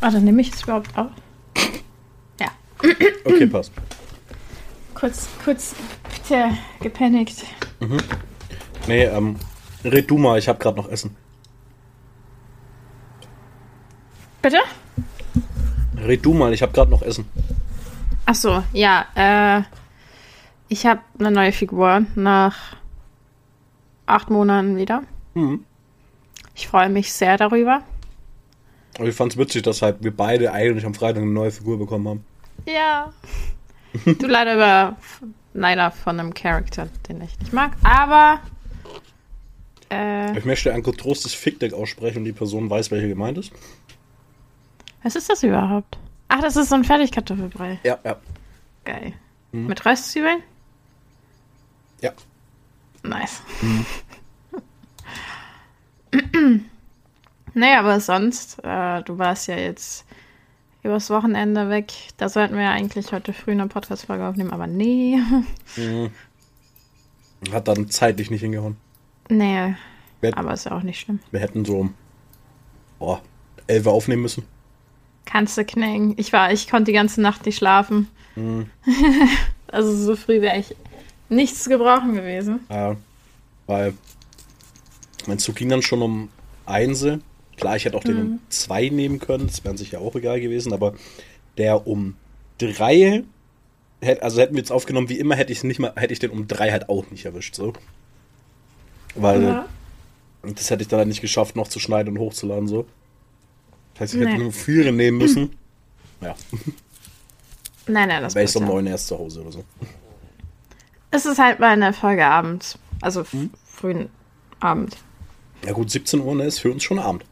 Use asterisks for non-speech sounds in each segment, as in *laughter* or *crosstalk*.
Ah, dann nehme ich es überhaupt auf. Ja. Okay, passt. Kurz, kurz tja, gepanikt. Nee, ähm, red du mal, ich hab grad noch Essen. Bitte? Red du mal, ich hab grad noch Essen. Ach so, ja. Äh, ich habe eine neue Figur nach acht Monaten wieder. Mhm. Ich freue mich sehr darüber. Aber ich fand's witzig, dass halt wir beide eigentlich am Freitag eine neue Figur bekommen haben. Ja. *laughs* Du leider über leider von einem Charakter, den ich nicht mag. Aber äh, Ich möchte ein getrostes Fickdeck aussprechen und die Person weiß, welche gemeint ist. was ist das überhaupt? Ach, das ist so ein Fertigkartoffelbrei. Ja, ja. Geil. Mit Röstzwiebeln? Ja. Nice. *clears throat* *clears throat* naja, aber sonst, äh, du warst ja jetzt übers Wochenende weg. Da sollten wir ja eigentlich heute früh eine Podcast-Folge aufnehmen, aber nee. *laughs* Hat dann zeitlich nicht hingehauen. nee, Wir, aber ist ja auch nicht schlimm. wir hätten so um boah, 11 Uhr aufnehmen müssen. Kannst du knicken. Ich war, ich konnte die ganze Nacht nicht schlafen. *laughs* also so früh wäre ich nichts gebrauchen gewesen. Ja, weil mein Zug ging dann schon um 1. Klar, ich hätte auch den um 2 nehmen können, das wäre sicher auch egal gewesen, aber der um 3, hätt- also hätten wir jetzt aufgenommen, wie immer, hätte ich nicht mal, hätte ich den um 3 halt auch nicht erwischt, so. Weil Ja. das hätte ich dann halt nicht geschafft, noch zu schneiden und hochzuladen, so. Das heißt, ich hätte Nee. nur 4 nehmen müssen. *clears throat* Ja, Nein, nein, das wäre ich so um ja. 9 erst zu Hause oder so. Es ist halt mal eine Folge abends. Also Hm? frühen Abend. Ja gut, 17 Uhr ne, ist für uns schon Abend.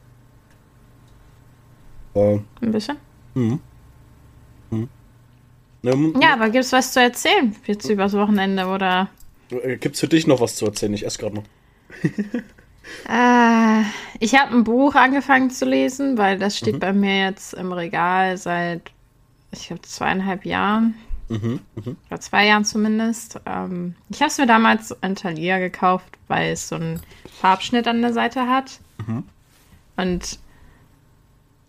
Äh, Ein bisschen. ne, Ja, aber gibt's was zu erzählen jetzt übers Wochenende oder? Äh, Gibt's für dich noch was zu erzählen? Ich esse gerade noch. *laughs* Äh, ich habe ein Buch angefangen zu lesen, weil das Mhm. steht bei mir jetzt im Regal seit, ich glaube, zweieinhalb Jahren. Mhm, Oder zwei Jahren zumindest. Ähm, ich habe es mir damals in Thalia gekauft, weil es so einen Farbschnitt an der Seite hat. Mhm. Und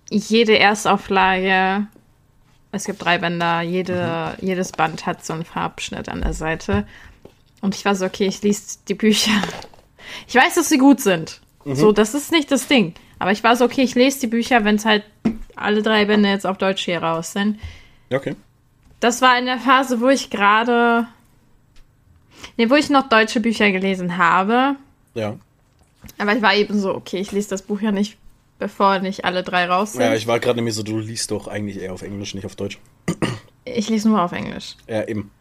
jede Erstauflage, es gibt drei Bänder, jede, Mhm. jedes Band hat so einen Farbschnitt an der Seite. Und ich war so, okay, ich lese die Bücher. Ich weiß, dass sie gut sind. Mhm. So, das ist nicht das Ding. Aber ich war so, okay, ich lese die Bücher, wenn es halt alle drei Bände jetzt auf Deutsch hier raus sind. Okay. Das war in der Phase, wo ich gerade. Ne, wo ich noch deutsche Bücher gelesen habe. Ja. Aber ich war eben so, okay, ich lese das Buch ja nicht, bevor nicht alle drei raus sind. Ja, ich war gerade nämlich so, du liest doch eigentlich eher auf Englisch, nicht auf Deutsch. ich lese nur auf Englisch. Ja, eben.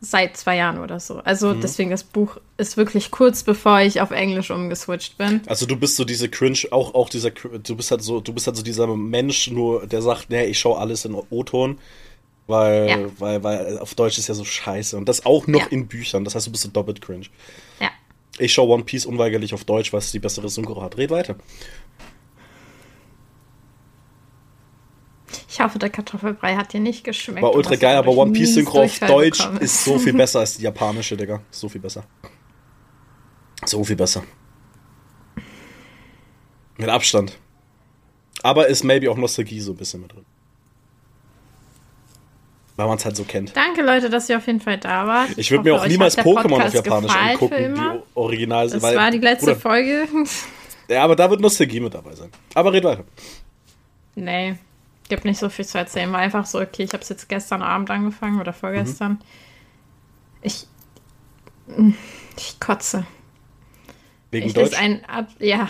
Seit zwei Jahren oder so. Also deswegen, das Buch ist wirklich kurz bevor ich auf Englisch umgeswitcht bin. Also du bist so diese Cringe, auch, auch dieser, du bist halt so, du bist halt so dieser Mensch, nur der sagt, nee, ich schaue alles in O-Ton, weil, Ja. weil, weil auf Deutsch ist ja so scheiße. Und das auch noch Ja. in Büchern. Das heißt, du bist so doppelt cringe. Ja. Ich schaue One Piece unweigerlich auf Deutsch, weil es die bessere Synchro hat. Red weiter. Ich hoffe, der Kartoffelbrei hat dir nicht geschmeckt. War ultra geil, aber One Piece Synchro auf Deutsch bekommen. ist so viel *laughs* besser als die japanische, Digga. So viel besser. So viel besser. Mit Abstand. Aber ist maybe auch Nostalgie so ein bisschen mit drin. Weil man es halt so kennt. Danke, Leute, dass ihr auf jeden Fall da wart. Ich würde mir auch niemals Pokémon auf Japanisch angucken, die Original Das weil- war die letzte Bruder, Folge. Ja, aber da wird Nostalgie mit dabei sein. Aber red weiter. nee, gibt nicht so viel zu erzählen. War einfach so, okay, ich habe es jetzt gestern Abend angefangen oder vorgestern. Mhm. Ich, ich kotze. Wegen Ich Deutsch. ein, Ab ja.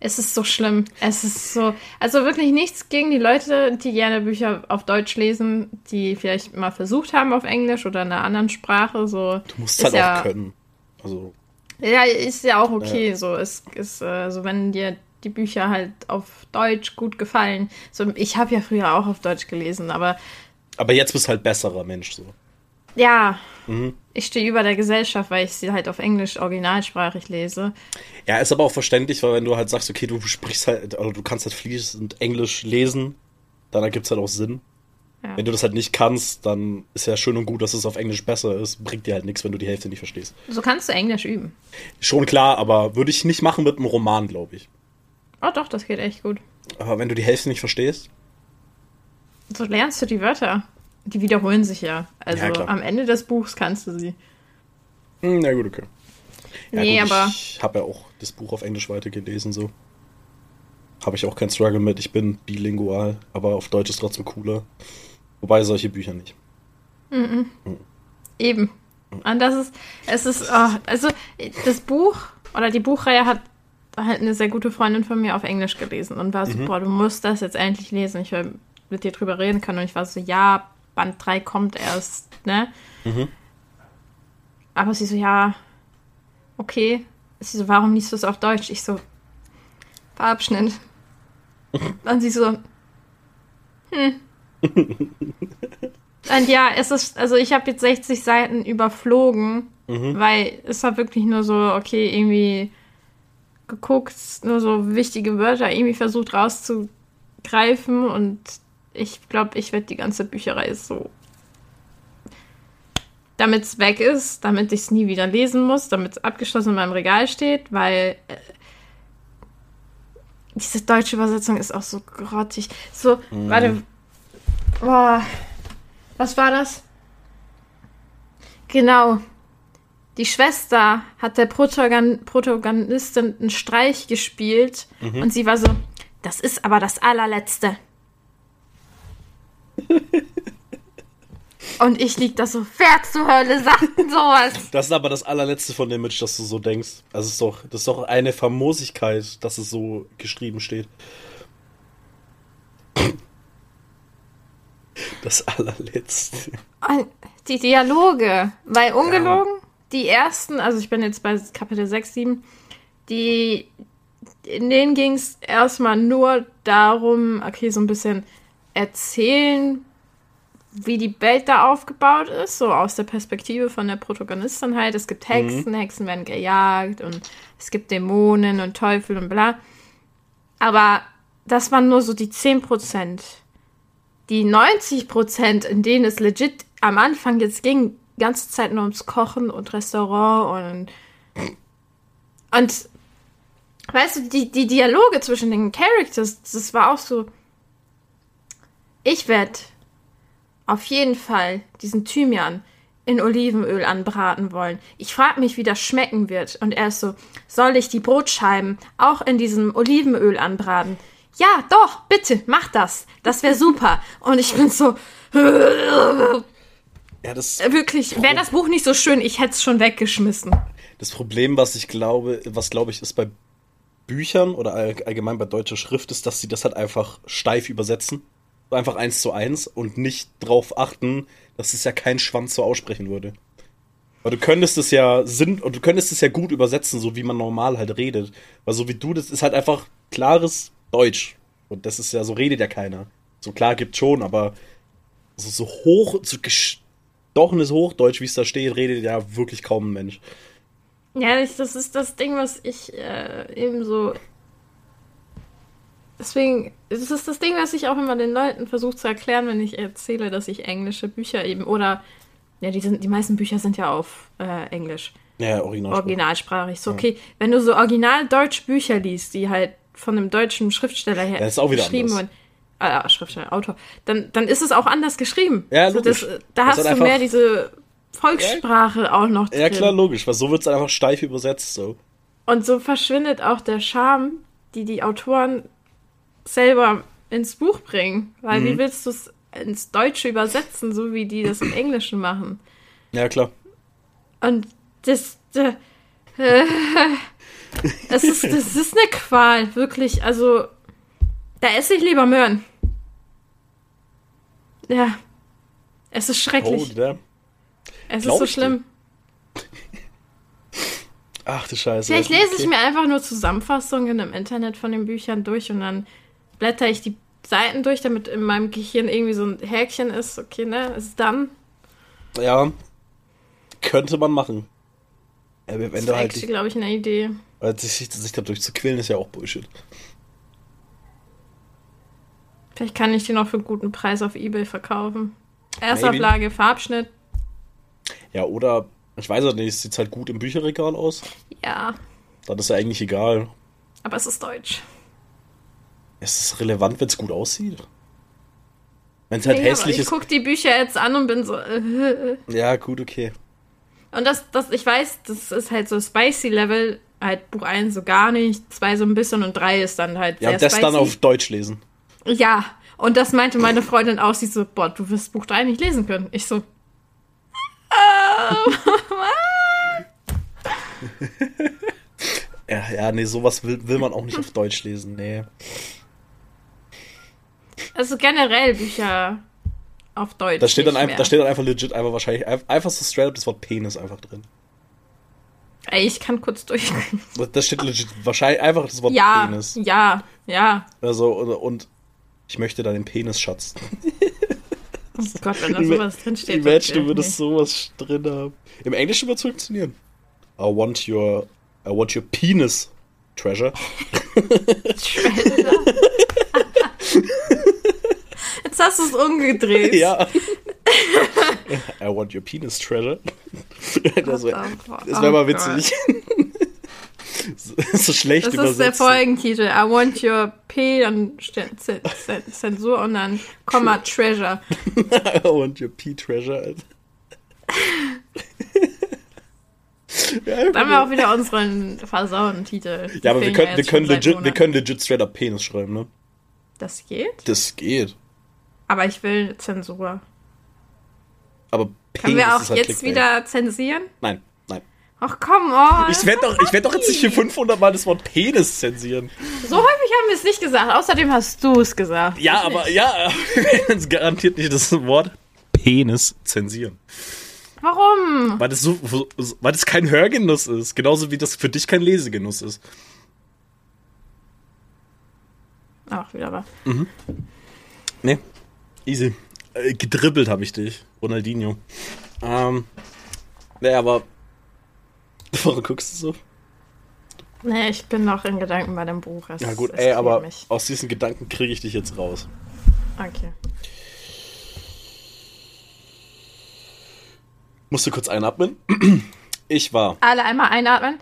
Es ist so schlimm. Es ist so, also wirklich nichts gegen die Leute, die gerne Bücher auf Deutsch lesen, die vielleicht mal versucht haben auf Englisch oder in einer anderen Sprache. So, du musst halt ja, auch können. Also, Ja, ist ja auch okay. So, es ist, äh, so wenn dir die Bücher halt auf Deutsch gut gefallen. So, ich habe ja früher auch auf Deutsch gelesen, aber aber jetzt bist du halt besserer Mensch so. ja, Mhm. ich stehe über der Gesellschaft, weil ich sie halt auf Englisch originalsprachig lese. Ja, ist aber auch verständlich, weil wenn du halt sagst, okay, du sprichst halt, oder du kannst halt fließend Englisch lesen, dann ergibt es halt auch Sinn. Ja. Wenn du das halt nicht kannst, dann ist ja schön und gut, dass es auf Englisch besser ist. Bringt dir halt nichts, wenn du die Hälfte nicht verstehst. So kannst du Englisch üben. Schon klar, aber würde ich nicht machen mit einem Roman, glaube ich. Oh doch, das geht echt gut. Aber wenn du die Hälfte nicht verstehst, so lernst du die Wörter. Die wiederholen sich ja. Also Ja, am Ende des Buchs kannst du sie. Hm, Na gut, okay. Ja, nee, gut, aber Ich habe ja auch das Buch auf Englisch weitergelesen, so. Habe ich auch keinen Struggle mit. Ich bin bilingual, aber auf Deutsch ist trotzdem cooler. Wobei solche Bücher nicht. eben. Und das ist, es ist, oh, also das Buch oder die Buchreihe hat halt eine sehr gute Freundin von mir auf Englisch gelesen und war so, boah, du musst das jetzt endlich lesen. Ich will mit dir drüber reden können. Und ich war so, ja, Band 3 kommt erst, ne? Aber sie so, ja, okay. Sie so, warum liest du es auf Deutsch? Ich so, Farbschnitt. *laughs* Und sie so, hm. *laughs* Und ja, es ist, also ich habe jetzt 60 Seiten überflogen, weil es war wirklich nur so, okay, irgendwie geguckt, nur so wichtige Wörter irgendwie versucht rauszugreifen und ich glaube, ich werde die ganze Bücherei so, damit es weg ist, damit ich es nie wieder lesen muss, damit es abgeschlossen in meinem Regal steht, weil äh, diese deutsche Übersetzung ist auch so grottig. So, warte. Boah. Was war das? Genau. Die Schwester hat der Protagon Protagonistin einen Streich gespielt und sie war so, das ist aber das allerletzte. *laughs* und ich lieg da so, wer zur Hölle sagt sowas? Das ist aber das allerletzte von dem Image, dass du so denkst. Also es ist doch, das ist doch eine Famosigkeit, dass es so geschrieben steht. Das allerletzte. Und die Dialoge, weil ungelogen, die ersten, also ich bin jetzt bei Kapitel 6, 7, die, in denen ging es erstmal nur darum, okay, so ein bisschen erzählen, wie die Welt da aufgebaut ist, so aus der Perspektive von der Protagonistin halt. Es gibt Hexen, Hexen werden gejagt und es gibt Dämonen und Teufel und bla. Aber das waren nur so die 10%. Die 90%, in denen es legit am Anfang jetzt ging, ganze Zeit nur ums Kochen und Restaurant und. Und. Weißt du, die, die Dialoge zwischen den Characters, das war auch so. Ich werde auf jeden Fall diesen Thymian in Olivenöl anbraten wollen. Ich frage mich, wie das schmecken wird. Und er ist so, soll ich die Brotscheiben auch in diesem Olivenöl anbraten? Ja, doch, bitte, mach das. Das wäre super. Und ich bin so, *laughs* Ja, das, wirklich, wäre das Buch nicht so schön, ich hätte es schon weggeschmissen. das Problem, was ich glaube, was glaube ich ist bei Büchern oder all- allgemein bei deutscher Schrift, ist, dass sie das halt einfach steif übersetzen. Einfach eins zu eins und nicht drauf achten, dass es ja kein Schwanz so aussprechen würde. Weil du könntest es ja Sinn und du könntest es ja gut übersetzen, so wie man normal halt redet. Weil so wie du, das ist halt einfach klares Deutsch. Und das ist ja, so redet ja keiner. So klar gibt schon, aber so, so hoch, so gestochenes Hochdeutsch, wie es da steht, redet ja wirklich kaum ein Mensch. Ja, ich, das ist das Ding, was ich äh, eben so. Deswegen, das ist das Ding, was ich auch immer den Leuten versuche zu erklären, wenn ich erzähle, dass ich englische Bücher eben oder ja, die sind, die meisten Bücher sind ja auf äh, Englisch, Ja, original. originalsprachig. So okay, wenn du so original deutsch Bücher liest, die halt von einem deutschen Schriftsteller her Ja, ist auch wieder geschrieben anders. wurden, äh, Schriftsteller, Autor, dann, dann ist es auch anders geschrieben. Ja, so, das, logisch. da Das hast du einfach- mehr diese Volkssprache auch noch drin. Ja, klar, logisch, weil so wird es einfach steif übersetzt. So. Und so verschwindet auch der Charme, die die Autoren selber ins Buch bringen. Weil Mhm. wie willst du es ins Deutsche übersetzen, so wie die das im Englischen machen? Ja, klar. Und das, äh, es *laughs* ist, das ist eine Qual, wirklich. Also, da esse ich lieber Möhren. Ja. Es ist Oh, schrecklich. der. es ist glaub so ich dir. schlimm. *laughs* Ach du Scheiße. Vielleicht lese Okay. ich mir einfach nur Zusammenfassungen im Internet von den Büchern durch und dann blätter ich die Seiten durch, damit in meinem Gehirn irgendwie so ein Häkchen ist. Okay, ne? Ist dann. Ja. Könnte man machen. Aber wenn Das ist halt. glaube ich, eine Idee. Sich, sich dadurch zu quälen, ist ja auch Bullshit. Vielleicht kann ich die noch für einen guten Preis auf Ebay verkaufen. Maybe. Erstauflage, Farbschnitt. Ja, oder. Ich weiß ja nicht, es sieht halt gut im Bücherregal aus. Ja, Dann ist ja eigentlich egal. aber es ist deutsch. Ist es relevant, wenn es gut aussieht? Wenn es halt Nee, hässlich aber ich ist. gucke die Bücher jetzt an und bin so. Äh, Ja, gut, okay. Und das, das, ich weiß, das ist halt so spicy Level, halt Buch 1 so gar nicht, 2 so ein bisschen und 3 ist dann halt Ja, sehr das spicy. dann auf Deutsch lesen. Ja, und das meinte meine Freundin auch, sie so, boah, du wirst Buch 3 nicht lesen können. Ich so, *laughs* Ja, ja, nee, sowas will, will man auch nicht auf Deutsch lesen. Nee. also generell Bücher auf Deutsch. Da steht, dann mehr. da steht dann einfach legit einfach wahrscheinlich ein- einfach so straight up das Wort Penis einfach drin. Ey, ich kann kurz durch. Da steht legit wahrscheinlich einfach das Wort ja, Penis. ja, ja. Also, und, und ich möchte deinen Penis, Schatz. *laughs* Oh Gott, wenn da sowas drinsteht. Imagine, du würdest sowas drin haben. Im Englischen wird es funktionieren. I want your, I want your penis, treasure. Treasure. Jetzt hast du es umgedreht. ja. *laughs* I want your penis, treasure. das wäre wär mal oh witzig. *laughs* so, *laughs* so schlecht Das ist der übersetzt. Folgentitel. I want your P und Zen- Zensur und dann Komma Treasure. *laughs* I want your pee treasure. *laughs* Ja, Dann haben wir auch wieder unseren versauten Titel. Die ja, aber wir können, wir, können legit, wir können legit straight up Penis schreiben, ne? Das geht? Das geht. Aber ich will Zensur. Aber Penis Können wir auch halt jetzt Clickbait. wieder zensieren? Nein. Ach, komm, oh. Ich werde doch, ich werd doch jetzt nicht hier 500 Mal das Wort Penis zensieren. So häufig haben wir es nicht gesagt. Außerdem hast du es gesagt. Ja, Ich aber nicht. ja, *laughs* wir werden es garantiert nicht das Wort Penis zensieren. Warum? Weil das, so, weil das kein Hörgenuss ist. Genauso wie das für dich kein Lesegenuss ist. Ach, wieder was. Nee, easy. Äh, gedribbelt habe ich dich, Ronaldinho. Ähm, nee, aber. *laughs* Warum guckst du so? Nee, ich bin noch in Gedanken bei dem Buch. Es, Ja, gut, ey, aber Mich. aus diesen Gedanken kriege ich dich jetzt raus. Okay. Musst du kurz einatmen? *clears throat* Ich war. Alle einmal einatmen.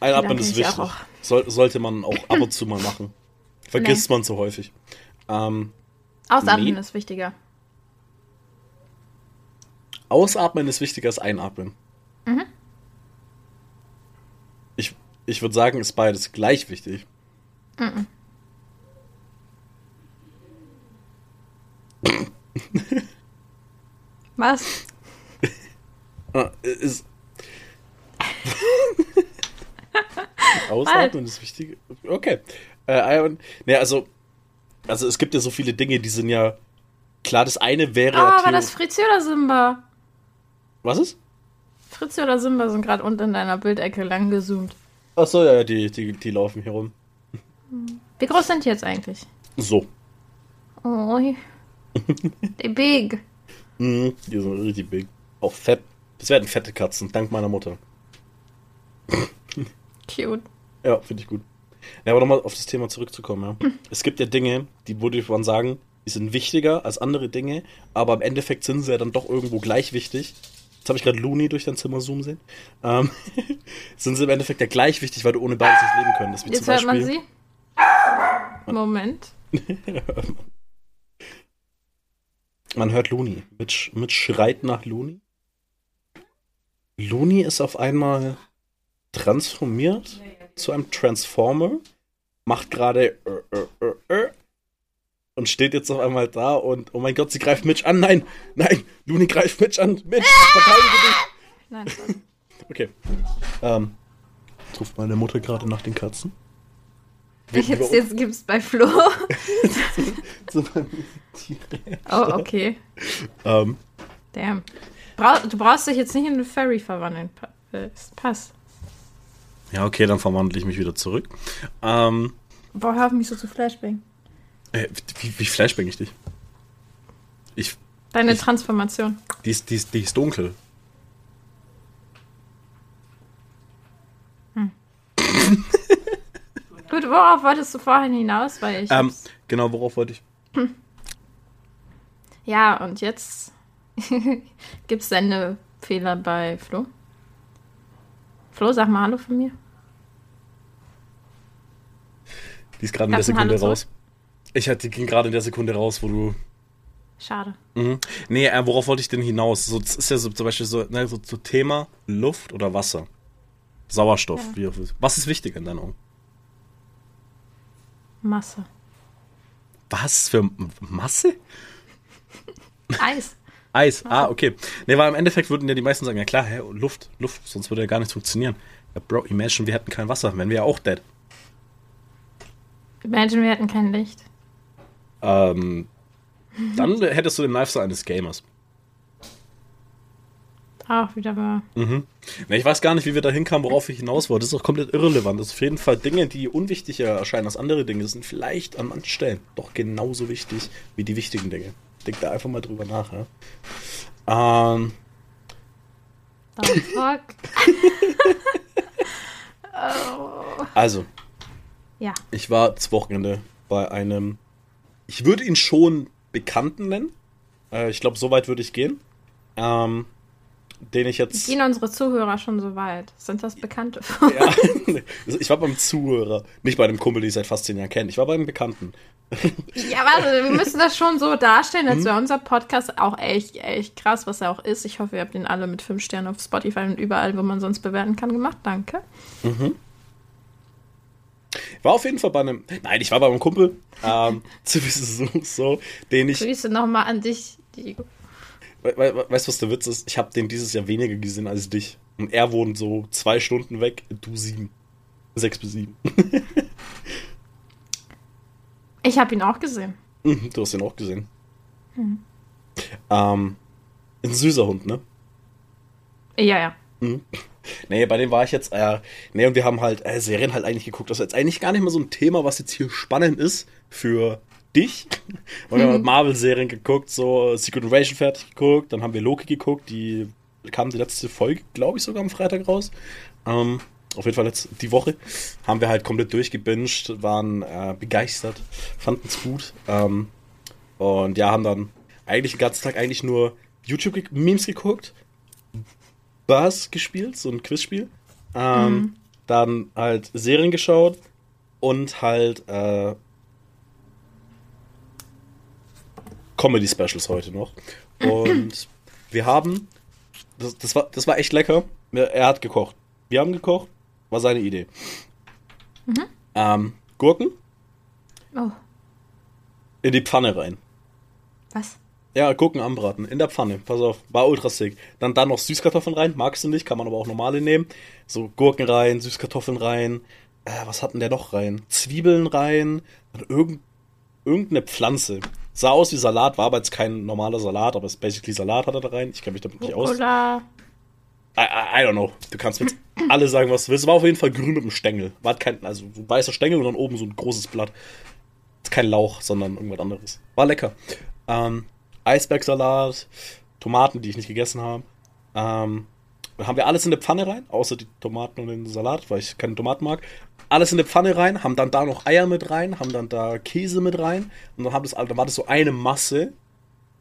Einatmen ist ich wichtig. auch. Soll, sollte man auch ab und zu mal machen. *clears throat* Vergisst man zu häufig. Ähm, Ausatmen Nee. ist wichtiger. ausatmen ist wichtiger als einatmen. Mhm. Ich, würde sagen, ist beides gleich wichtig. Was? *laughs* Ah, Ist. *laughs* Ausatmen ist wichtig. Okay. Äh, nee, also, also es gibt ja so viele Dinge, die sind ja. Klar, das eine wäre. Oh, ja war das Fritzi oder Simba? Was ist? Fritzi oder Simba sind gerade unten in deiner Bildecke lang gezoomt. Achso, ja, ja, die, die, die laufen hier rum. Wie groß sind die jetzt eigentlich? So. Oh, *laughs* die big. Mhm, die sind richtig big. Auch fett. Das werden fette Katzen, dank meiner Mutter. Cute. Ja, finde ich gut. Ja, aber nochmal auf das Thema zurückzukommen, ja. Es gibt ja Dinge, die würde man sagen, die sind wichtiger als andere Dinge, aber im Endeffekt sind sie ja dann doch irgendwo gleich wichtig. Jetzt habe ich gerade Looney durch dein Zimmer zoomen sehen. Ähm, *laughs* sind sie im Endeffekt ja gleich wichtig, weil du ohne beides nicht leben könntest. Wie Jetzt hört man sie. Moment. *laughs* Man hört Looney. Mitch, Mitch schreit nach Looney. Looney ist auf einmal transformiert zu einem Transformer, macht gerade und steht jetzt auf einmal da und oh mein Gott, sie greift Mitch an. Nein, nein, Looney greift Mitch an. Mitch, verteidige dich. Nein. Okay. Ähm, jetzt ruft meine Mutter gerade nach den Katzen. *laughs* Jetzt, wir- jetzt gibt's bei Flo. *laughs* so- Oh, okay. ähm, Damn. Brau du brauchst dich jetzt nicht in eine Fairy verwandeln. Äh, es passt. ja, okay, dann verwandle ich mich wieder zurück. Ähm, Boah, hör auf mich so zu Flashbang. Äh, wie, wie flashbang ich dich? Ich, Deine Ich- Transformation. die, ist, die, ist, die ist dunkel. *laughs* Gut, worauf wolltest du vorhin hinaus? Weil ich. Ähm, genau, worauf wollte ich? *clears throat* ja, und jetzt *laughs* gibt's deine Fehler bei Flo. Flo, sag mal Hallo von mir. Die ist gerade in der Sekunde raus. Ich hatte, ging gerade in der Sekunde raus, wo du Schade. Mhm. Nee, äh, worauf wollte ich denn hinaus? So, das ist ja so zum Beispiel so, ne, so, so Thema Luft oder Wasser. Sauerstoff. Ja. Wie, was ist wichtiger in deinen Augen? Masse. Was für Masse? Eis. *laughs* Eis. Ah, okay. Nee, weil im Endeffekt würden ja die meisten sagen, ja klar, hä, Luft, Luft, sonst würde ja gar nichts funktionieren. Ja, Bro, imagine, wir hätten kein Wasser, wären wir ja auch dead. Imagine, wir hätten kein Licht. Ähm, dann hättest du den Lifestyle eines Gamers. Auch wieder mal. Mhm. Nee, ich weiß gar nicht, wie wir da hinkamen, worauf ich hinaus wollte. Das ist auch komplett irrelevant. Das ist auf jeden Fall Dinge, die unwichtiger erscheinen als andere Dinge, sind vielleicht an manchen Stellen doch genauso wichtig wie die wichtigen Dinge. Denk da einfach mal drüber nach, ja. Ähm, The fuck? *laughs* *laughs* oh. also, Ja. ich war das Wochenende bei einem, ich würde ihn schon Bekannten nennen. Äh, ich glaube, so weit würde ich gehen. Ähm, den ich jetzt. Gehen unsere Zuhörer schon so weit? Sind das Bekannte? Ja, *laughs* ich war beim Zuhörer, nicht bei einem Kumpel, den ich seit fast zehn Jahren kenne. Ich war beim Bekannten. *laughs* Ja, warte, wir müssen das schon so darstellen, Mhm. als wäre unser Podcast auch echt, echt krass, was er auch ist. Ich hoffe, ihr habt ihn alle mit fünf Sternen auf Spotify und überall, wo man sonst bewerten kann, gemacht. Danke. War auf jeden Fall bei einem. Nein, ich war bei einem Kumpel. Ähm, *laughs* so, so, den ich. Grüße nochmal an dich, Diego. We we weißt du, was der Witz ist? Ich habe den dieses Jahr weniger gesehen als dich. Und er wohnt so zwei Stunden weg, du sieben. Sechs bis sieben. *laughs* Ich habe ihn auch gesehen. Mhm, du hast ihn auch gesehen. Ähm, ein süßer Hund, ne? Ja, ja. Nee, bei dem war ich jetzt, äh, nee, und wir haben halt äh, Serien halt eigentlich geguckt. Das ist jetzt eigentlich gar nicht mal so ein Thema, was jetzt hier spannend ist für dich. *laughs* Und wir haben halt Marvel-Serien geguckt, so Secret Invasion fertig geguckt, dann haben wir Loki geguckt, die kam die letzte Folge, glaube ich, sogar am Freitag raus. Ähm, auf jeden Fall jetzt die Woche haben wir halt komplett durchgebinged, waren äh, begeistert, fanden es gut. Ähm, und ja, haben dann eigentlich den ganzen Tag eigentlich nur YouTube-Memes geguckt, Buzz gespielt, so ein Quizspiel. Ähm, Dann halt Serien geschaut und halt äh, Comedy-Specials heute noch. Und *clears throat* wir haben, das, das, war, das war echt lecker. Er hat gekocht. Wir haben gekocht, war seine Idee. Ähm, Gurken Oh, in die Pfanne rein. was? Ja, Gurken anbraten, in der Pfanne. Pass auf, war ultra sick. Dann da noch Süßkartoffeln rein, magst du nicht, kann man aber auch normale nehmen. So Gurken rein, Süßkartoffeln rein. Äh, was hatten der noch rein? Zwiebeln rein, dann irgend, irgendeine Pflanze. Sah aus wie Salat, war aber jetzt kein normaler Salat, aber es ist basically Salat hat er da rein. Ich kenne mich damit nicht aus. I, Oder I, I don't know. Du kannst mir jetzt alle sagen, was du willst. War auf jeden Fall grün mit einem Stängel. War kein, also ein weißer Stängel und dann oben so ein großes Blatt. Ist kein Lauch, sondern irgendwas anderes. War lecker. Ähm, Eisbergsalat, Tomaten, die ich nicht gegessen habe. Ähm, dann haben wir alles in der Pfanne rein, außer die Tomaten und den Salat, weil ich keine Tomaten mag. Alles in der Pfanne rein, haben dann da noch Eier mit rein, haben dann da Käse mit rein und dann, haben das, dann war das so eine Masse.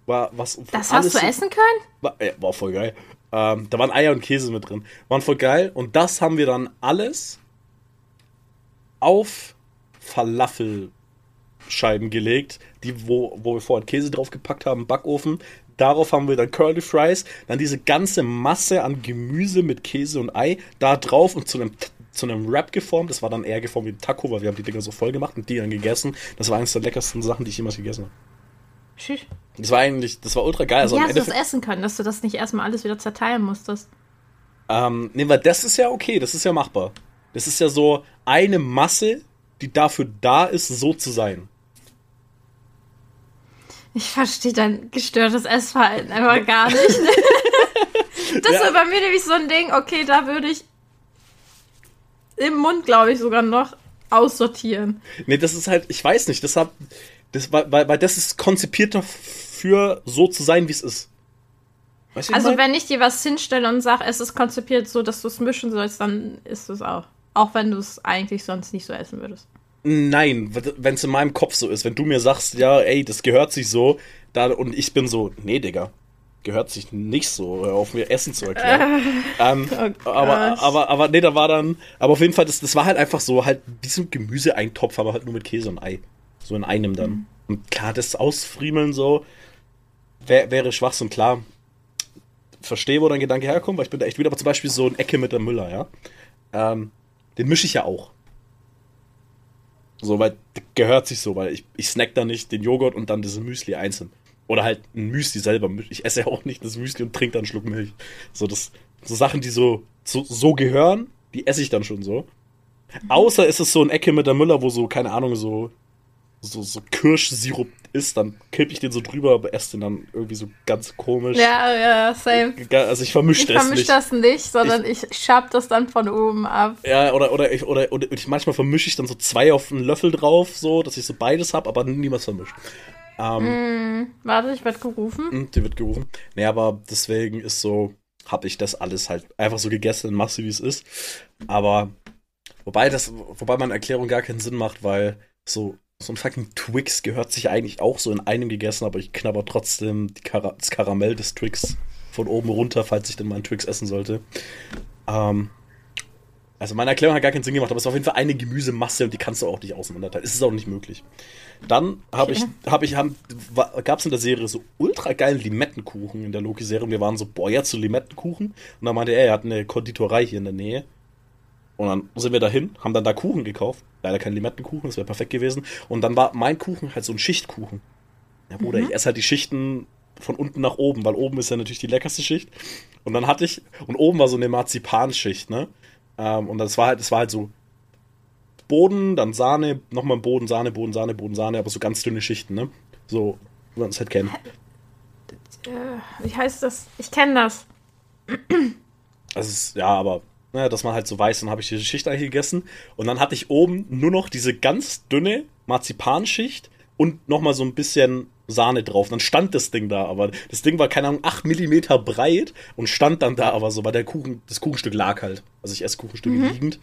War, was, das alles hast du so- essen können? war, ja, war voll geil. Ähm, da waren Eier und Käse mit drin. Waren voll geil. Und das haben wir dann alles auf Falafelscheiben gelegt, die, wo, wo wir vorhin Käse draufgepackt haben, im Backofen. Darauf haben wir dann Curly Fries, dann diese ganze Masse an Gemüse mit Käse und Ei da drauf und zu einem zu einem Wrap geformt. Das war dann eher geformt wie ein Taco, weil wir haben die Dinger so voll gemacht und die dann gegessen. Das war eines der leckersten Sachen, die ich jemals gegessen habe. Tschüss. Das war eigentlich, das war ultra geil. Also Wie am hast du das essen können, dass du das nicht erstmal alles wieder zerteilen musstest? Ähm, nee, weil das ist ja okay, das ist ja machbar. Das ist ja so eine Masse, die dafür da ist, so zu sein. Ich verstehe dein gestörtes Essverhalten einfach gar nicht. *laughs* das Ja. ist bei mir nämlich so ein Ding, okay, da würde ich im Mund, glaube ich, sogar noch aussortieren. Nee, das ist halt, ich weiß nicht, deshalb, das, weil, weil, das ist konzipiert dafür, so zu sein, wie es ist. Weißt du, ich Also mein? wenn ich dir was hinstelle und sage, es ist konzipiert so, dass du es mischen sollst, dann isst du es auch. Auch wenn du es eigentlich sonst nicht so essen würdest. Nein, wenn es in meinem Kopf so ist, wenn du mir sagst, ja, ey, das gehört sich so, da, und ich bin so, nee, Digga, gehört sich nicht so, auf mir Essen zu erklären. *laughs* ähm, Oh aber, aber, aber, nee, da war dann, aber auf jeden Fall, das, das war halt einfach so, halt ein Gemüseeintopf, aber halt nur mit Käse und Ei. So in einem dann. Und klar, das ausfriemeln so, wär, wäre Schwachsinn, klar. Verstehe, wo dein Gedanke herkommt, weil ich bin da echt wieder, aber zum Beispiel so ein Ecke mit der Müller, ja. Ähm, den mische ich ja auch. So, weil gehört sich so, weil ich, ich snack da nicht den Joghurt und dann diese Müsli einzeln. Oder halt ein Müsli selber. Ich esse ja auch nicht das Müsli und trinke dann einen Schluck Milch. So, das, so Sachen, die so, so, so gehören, die esse ich dann schon so. Außer ist es so ein Ecke mit der Müller, wo so, keine Ahnung, so, so, so Kirschsirup ist, dann kippe ich den so drüber, aber esse den dann irgendwie so ganz komisch. Ja, ja, same. Also ich vermische das nicht. Ich vermische das nicht, sondern ich, ich schab das dann von oben ab. Ja, oder, oder, ich, oder, oder ich, manchmal vermische ich dann so zwei auf einen Löffel drauf, so, dass ich so beides habe, aber niemals vermischt. Ähm, mm, warte, ich werde gerufen. Hm, die wird gerufen. Nee, aber deswegen ist so, habe ich das alles halt einfach so gegessen in Masse, wie es ist. Aber wobei das, wobei meine Erklärung gar keinen Sinn macht, weil so so ein fucking Twix gehört sich eigentlich auch so in einem gegessen, aber ich knabber trotzdem Kar das Karamell des Twix von oben runter, falls ich denn mal einen Twix essen sollte. Ähm, also meine Erklärung hat gar keinen Sinn gemacht, aber es ist auf jeden Fall eine Gemüsemasse und die kannst du auch nicht auseinanderteilen. Es ist auch nicht möglich. Dann habe ich, habe ich, gab es in der Serie so ultra geilen Limettenkuchen in der Loki-Serie und wir waren so, boah, jetzt so Limettenkuchen. Und dann meinte er, er hat eine Konditorei hier in der Nähe. Und dann sind wir dahin, haben dann da Kuchen gekauft. Leider kein Limettenkuchen, das wäre perfekt gewesen. Und dann war mein Kuchen halt so ein Schichtkuchen. Ja, Bruder, mhm. ich esse halt die Schichten von unten nach oben, weil oben ist ja natürlich die leckerste Schicht. Und dann hatte ich, und oben war so eine Marzipanschicht, ne? Ähm, und das war halt, das war halt so Boden, dann Sahne, nochmal Boden, Sahne, Boden, Sahne, Boden, Sahne, aber so ganz dünne Schichten, ne? So, wie man es halt kennt. Äh, wie heißt das? Ich kenne das. Das ist, ja, aber, ne, dass man halt so weiß, dann habe ich diese Schicht eigentlich gegessen. Und dann hatte ich oben nur noch diese ganz dünne Marzipanschicht und nochmal so ein bisschen Sahne drauf. Dann stand das Ding da, aber das Ding war, keine Ahnung, 8 mm breit und stand dann da aber so, weil der Kuchen, das Kuchenstück lag halt. Also ich esse Kuchenstücke mhm. liegend.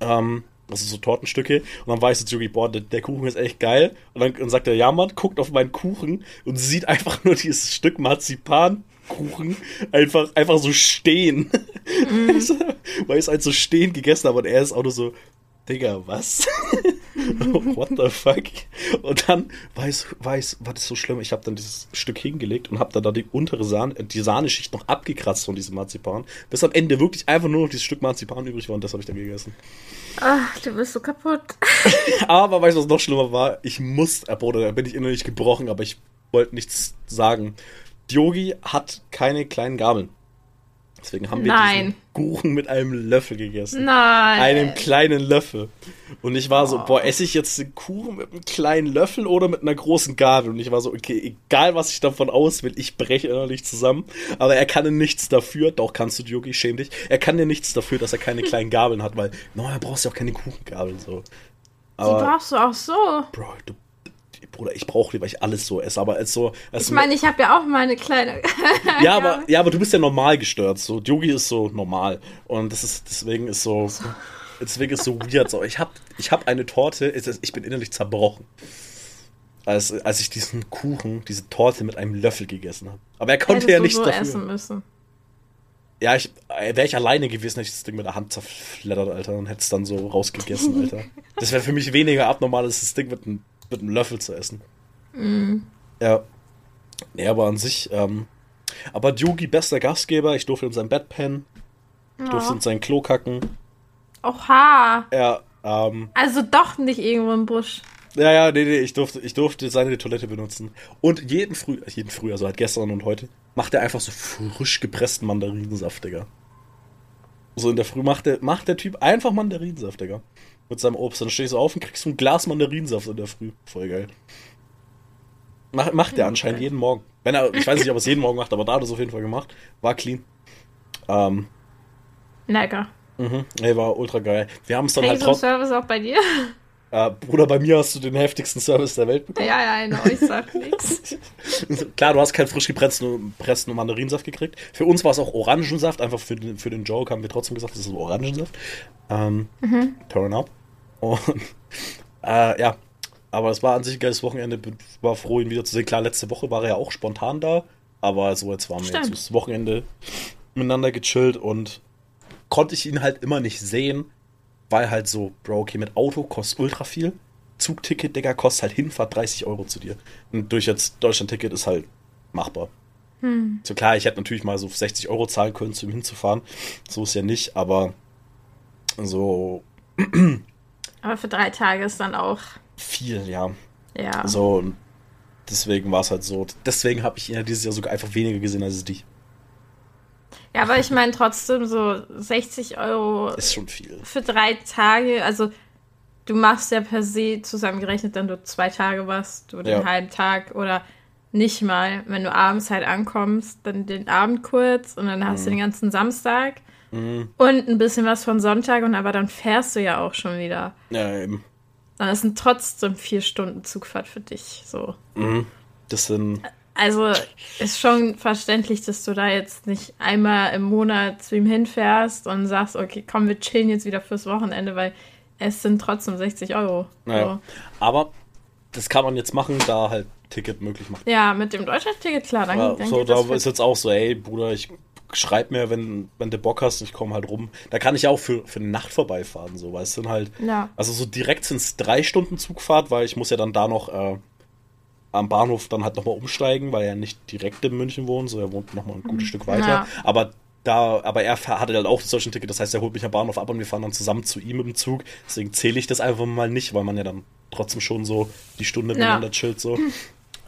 Ähm, also so Tortenstücke. Und dann weiß jetzt Yugi, boah, der, der, Kuchen ist echt geil. Und dann, dann sagt er, ja, Mann, guckt auf meinen Kuchen und sieht einfach nur dieses Stück Marzipankuchen einfach, einfach so stehen. Mhm. *laughs* Weil ich es halt so stehen gegessen habe und er ist auch nur so, Digga, was? *laughs* What the fuck? Und dann weiß, weiß, war das so schlimm. Ich habe dann dieses Stück hingelegt und habe dann da die untere Sahne, die Sahneschicht noch abgekratzt von diesem Marzipan, bis am Ende wirklich einfach nur noch dieses Stück Marzipan übrig war und das habe ich dann gegessen. Ach, du bist so kaputt. *laughs* aber weißt du, was noch schlimmer war? Ich muss, äh, Bruder, da bin ich innerlich gebrochen, aber ich wollte nichts sagen. Diogi hat keine kleinen Gabeln. Deswegen haben wir Nein. diesen Kuchen mit einem Löffel gegessen. Nein. Einem kleinen Löffel. Und ich war so, oh. boah, esse ich jetzt den Kuchen mit einem kleinen Löffel oder mit einer großen Gabel? Und ich war so, okay, egal was ich davon auswähle, ich breche innerlich zusammen. Aber er kann nichts dafür, doch kannst du, Yogi, schäm dich. Er kann ja nichts dafür, dass er keine *laughs* kleinen Gabeln hat, weil, no, er brauchst ja auch keine Kuchengabeln, so. Aber, Die brauchst du auch so. Bro, du Bruder, ich brauche lieber ich alles so esse, aber als so. Als ich meine, ich habe ja auch meine kleine. *laughs* ja, aber ja, aber du bist ja normal gestört. So, Yogi ist so normal und das ist deswegen ist so, deswegen ist so weird. So, ich habe ich hab eine Torte, ich bin innerlich zerbrochen. Als, als ich diesen Kuchen, diese Torte mit einem Löffel gegessen habe. Aber er konnte Hättest ja nichts so dafür. Essen müssen. Ja, ich, äh, wäre ich alleine gewesen, hätte ich das Ding mit der Hand zerfleddert, Alter, und hätte es dann so rausgegessen, *laughs* Alter. Das wäre für mich weniger abnormal, als das Ding mit einem mit einem Löffel zu essen. Mhm. Ja. Nee, aber an sich, ähm, aber Yugi, bester Gastgeber, ich durfte in sein Bett pennen. Ich ja. durfte in sein Klo kacken. Oha. Ja, ähm. Also doch nicht irgendwo im Busch. Ja, ja, nee, nee, ich durfte, ich durfte seine Toilette benutzen. Und jeden Früh, jeden Früh, also halt gestern und heute, macht er einfach so frisch gepressten Mandarinensaft, Digga. So in der Früh macht der, macht der Typ einfach Mandarinensaft, Digga mit seinem Obst. Dann stehst du auf und kriegst ein Glas Mandarinsaft in der Früh. Voll geil. Mach, macht er anscheinend jeden Morgen. Wenn er, ich weiß nicht, ob er es jeden Morgen macht, aber da hat er es auf jeden Fall gemacht. War clean. Ähm, Lecker. Mhm, ey, war ultra geil. Wir haben es dann halt trotzdem. Service auch bei dir? *laughs* Äh, Bruder, bei mir hast du den heftigsten Service der Welt bekommen. Ja, ja, genau, ich sag nichts. *laughs* Klar, du hast keinen frisch gepressten und Mandarinsaft gekriegt. Für uns war es auch Orangensaft, einfach für den, für den Joke haben wir trotzdem gesagt, das ist Orangensaft. Ähm, mhm. Turn up. Und *laughs* äh, ja, aber es war an sich ein geiles Wochenende. War froh, ihn wieder zu sehen. Klar, letzte Woche war er ja auch spontan da, aber so jetzt waren wir jetzt das Wochenende miteinander gechillt und konnte ich ihn halt immer nicht sehen, weil halt so, Bro, okay, mit Auto kostet ultra viel. Zugticket, Digga, kostet halt Hinfahrt 30 Euro zu dir. Und durch jetzt Deutschland-Ticket ist halt machbar. Hm. So klar, ich hätte natürlich mal so 60 Euro zahlen können, zu ihm hinzufahren. So ist ja nicht, aber so. *clears throat* aber für drei Tage ist dann auch. Viel, ja. Ja. So, deswegen war es halt so. Deswegen habe ich ja dieses Jahr sogar einfach weniger gesehen als dich. Ja, aber ich meine trotzdem so 60 Euro. Ist schon viel. Für drei Tage, also du machst ja per se zusammengerechnet dann du zwei Tage warst oder ja. einen halben Tag oder nicht mal, wenn du abends halt ankommst, dann den Abend kurz und dann hast mhm. du den ganzen Samstag mhm. und ein bisschen was von Sonntag und aber dann fährst du ja auch schon wieder. Ja, eben. Dann ist ein trotzdem vier Stunden Zugfahrt für dich, so. Mhm. Das sind. Also ist schon verständlich, dass du da jetzt nicht einmal im Monat zu ihm hinfährst und sagst, okay, komm, wir chillen jetzt wieder fürs Wochenende, weil es sind trotzdem 60 Euro. Naja. So. Aber das kann man jetzt machen, da halt Ticket möglich macht. Ja, mit dem Deutschland-Ticket, klar. Dann, ja, dann so, da ist jetzt auch so, ey, Bruder, ich schreib mir, wenn, wenn du Bock hast, ich komme halt rum. Da kann ich auch für, für eine Nacht vorbeifahren, so, weil es sind halt, ja. also so direkt sind es drei Stunden Zugfahrt, weil ich muss ja dann da noch äh, am Bahnhof dann halt nochmal umsteigen, weil er nicht direkt in München wohnt, so er wohnt nochmal ein gutes mhm. Stück weiter. Ja. Aber da, aber er hatte halt auch das solche Ticket, das heißt, er holt mich am Bahnhof ab und wir fahren dann zusammen zu ihm im Zug. Deswegen zähle ich das einfach mal nicht, weil man ja dann trotzdem schon so die Stunde ja. miteinander chillt so.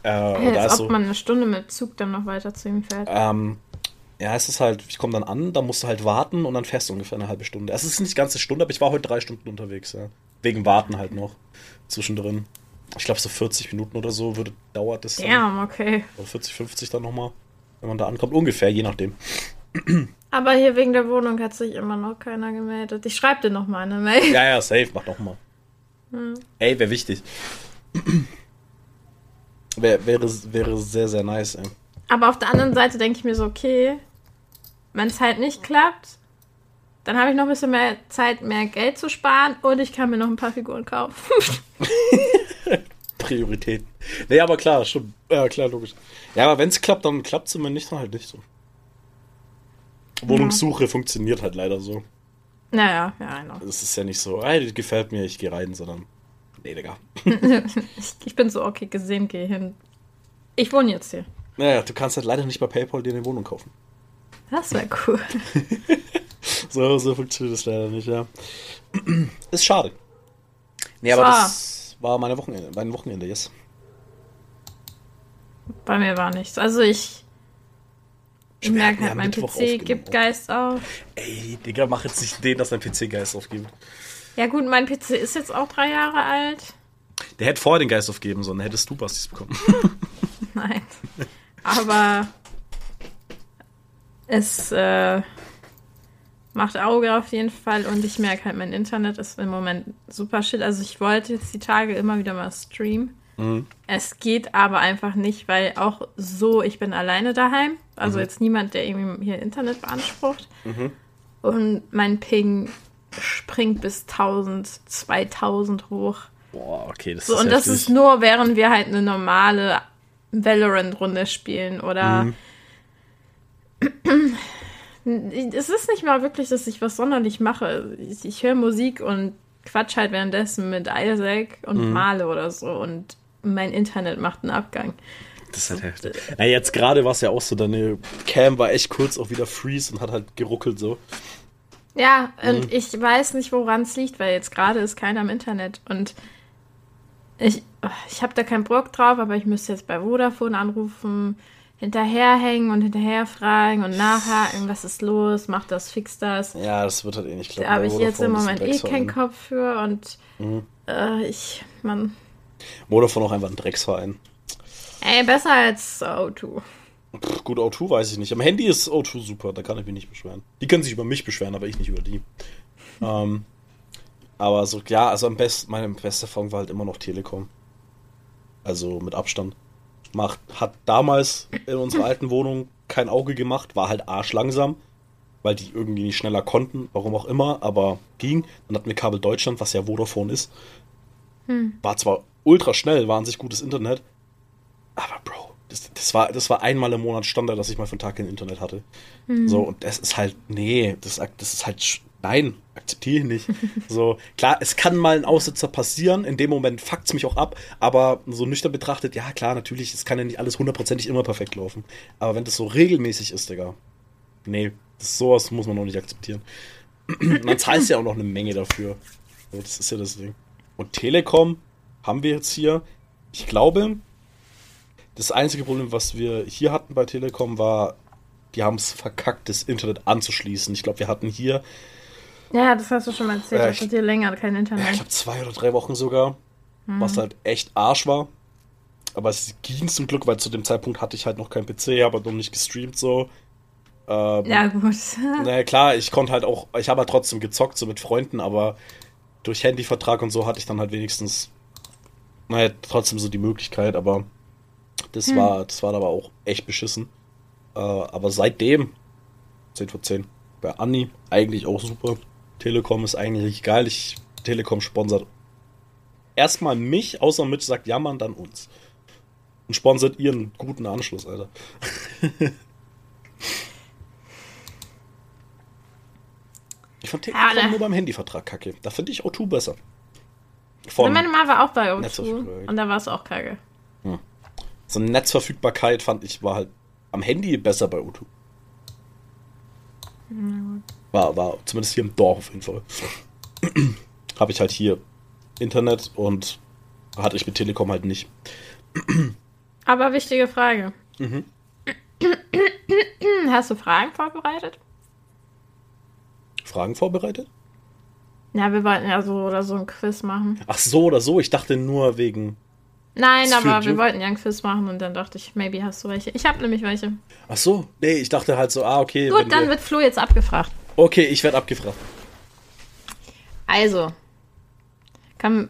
Äh, hey, als ob so, man eine Stunde mit Zug dann noch weiter zu ihm fährt. Ähm, ja, es ist halt, ich komme dann an, da musst du halt warten und dann fährst du ungefähr eine halbe Stunde. Es ist nicht ganz eine Stunde, aber ich war heute drei Stunden unterwegs, ja. Wegen Warten halt noch zwischendrin. Ich glaube, so 40 Minuten oder so würde, dauert das. Ja, okay. Oder 40, 50 dann nochmal, wenn man da ankommt. Ungefähr, je nachdem. *clears throat* Aber hier wegen der Wohnung hat sich immer noch keiner gemeldet. Ich schreibe dir nochmal eine Mail. Ja, ja, safe, mach nochmal. Hm. Ey, wäre wichtig. *clears throat* Wär, wäre, wäre sehr, sehr nice, ey. Aber auf der anderen Seite denke ich mir so, okay, wenn es halt nicht klappt, dann habe ich noch ein bisschen mehr Zeit, mehr Geld zu sparen und ich kann mir noch ein paar Figuren kaufen. *laughs* Prioritäten. Nee, aber klar, schon. Ja, klar, logisch. Ja, aber wenn es klappt, dann klappt es immer nicht, dann halt nicht so. Wohnungssuche ja. funktioniert halt leider so. Naja, ja, genau. Es ist ja nicht so, ey, das gefällt mir, ich gehe rein, sondern Nee, Digga. *laughs* ich bin so, okay, gesehen, geh hin. Ich wohne jetzt hier. Naja, du kannst halt leider nicht bei PayPal dir eine Wohnung kaufen. Das wäre cool. *laughs* so, so funktioniert das leider nicht, ja. *clears throat* Ist schade. Nee, aber so. das war meine Wochenende, mein Wochenende, yes. Bei mir war nichts. Also ich. Ich merke halt, mein PC gibt Geist auf. Ey, Digga, mach jetzt nicht den, dass dein PC Geist aufgibt. Ja gut, mein PC ist jetzt auch drei Jahre alt. Der hätte vorher den Geist aufgeben sollen, dann hättest du Bastis bekommen. *laughs* Nein. *laughs* Aber es äh, macht Auge auf jeden Fall und ich merke halt, mein Internet ist im Moment super shit. Also ich wollte jetzt die Tage immer wieder mal streamen. Mhm. Es geht aber einfach nicht, weil auch so, ich bin alleine daheim. Also mhm. jetzt niemand, der irgendwie hier Internet beansprucht. Mhm. Und mein Ping springt bis 1000, 2000 hoch. Boah, okay, das so, ist Und heftig. das ist nur, während wir halt eine normale Valorant-Runde spielen oder. Mhm. *clears throat* es ist nicht mal wirklich, dass ich was sonderlich mache. Ich, ich höre Musik und quatsch halt währenddessen mit Isaac und mhm. male oder so und mein Internet macht einen Abgang. Das ist halt heftig. Ja, jetzt gerade war es ja auch so, deine Cam war echt kurz auch wieder freeze und hat halt geruckelt so. Ja, und mhm. ich weiß nicht, woran es liegt, weil jetzt gerade ist keiner im Internet. Und ich, ich habe da keinen Bock drauf, aber ich müsste jetzt bei Vodafone anrufen, hinterherhängen und hinterher fragen und nachhaken, was ist los, macht das, fix das. Ja, das wird halt eh nicht klappen. Da habe ich jetzt im Moment eh keinen Kopf für und mhm. äh, ich, man. Vodafone auch einfach ein Drecksverein. Ey, besser als O2. Pff, gut, O2 weiß ich nicht. Am Handy ist O2 super, da kann ich mich nicht beschweren. Die können sich über mich beschweren, aber ich nicht über die. *laughs* ähm, aber so, ja, also am besten, meine beste Erfahrung war halt immer noch Telekom. Also mit Abstand. Macht, hat damals in unserer alten Wohnung kein Auge gemacht, war halt arschlangsam, weil die irgendwie nicht schneller konnten, warum auch immer, aber ging. Dann hatten wir Kabel Deutschland, was ja Vodafone ist. Hm. War zwar ultra schnell, war an sich gutes Internet, aber Bro, das, das, war, das war einmal im Monat Standard, dass ich mal von Tag kein Internet hatte. Mhm. So, und das ist halt, nee, das, das ist halt, nein, akzeptiere ich nicht. So, klar, es kann mal ein Aussetzer passieren, in dem Moment fuckt es mich auch ab, aber so nüchtern betrachtet, ja klar, natürlich, es kann ja nicht alles hundertprozentig immer perfekt laufen. Aber wenn das so regelmäßig ist, Digga, nee, das, sowas muss man noch nicht akzeptieren. *clears throat* man zahlt ja auch noch eine Menge dafür. So, das ist ja das Ding. Und Telekom haben wir jetzt hier, ich glaube, das einzige Problem, was wir hier hatten bei Telekom, war, die haben es verkackt, das Internet anzuschließen. Ich glaube, wir hatten hier. Ja, das hast du schon mal erzählt. Das ich- hat hier länger kein Internet. Ja, ich glaube, zwei oder drei Wochen sogar. Mhm. Was halt echt Arsch war. Aber es ging zum Glück, weil zu dem Zeitpunkt hatte ich halt noch keinen PC, aber noch nicht gestreamt so. Ähm, ja, gut. *laughs* Naja, klar, ich konnte halt auch, ich habe halt trotzdem gezockt, so mit Freunden, aber durch Handyvertrag und so hatte ich dann halt wenigstens, naja, trotzdem so die Möglichkeit, aber das Hm. war, das war aber auch echt beschissen. Äh, aber seitdem, 10 vor 10, bei Anni eigentlich auch super. Telekom ist eigentlich geil. Ich, Telekom sponsert erstmal mich, außer Mitch sagt jammern, dann uns. Und sponsert ihren guten Anschluss, Alter. ich fand Telekom Ja, ne. nur beim Handyvertrag kacke. Da finde ich O2 besser. Und Von meine Mama war auch bei Netzverfügbarkeit. O2 und da war es auch kacke. so Netzverfügbarkeit fand ich war halt am Handy besser bei O2. War, war zumindest hier im Dorf auf jeden Fall. *clears throat* Habe ich halt hier Internet und hatte ich mit Telekom halt nicht. Aber wichtige Frage. Mhm. *clears throat* Hast du Fragen vorbereitet? Fragen vorbereitet? Ja, wir wollten ja so oder so ein Quiz machen. Ach so oder so, ich dachte nur wegen. Nein, aber wir wollten ja ein Quiz machen und dann dachte ich, maybe hast du welche. Ich habe nämlich welche. Ach so, nee, ich dachte halt so, ah, okay. Gut, dann wir- wird Flo jetzt abgefragt. Okay, ich werde abgefragt. Also, können,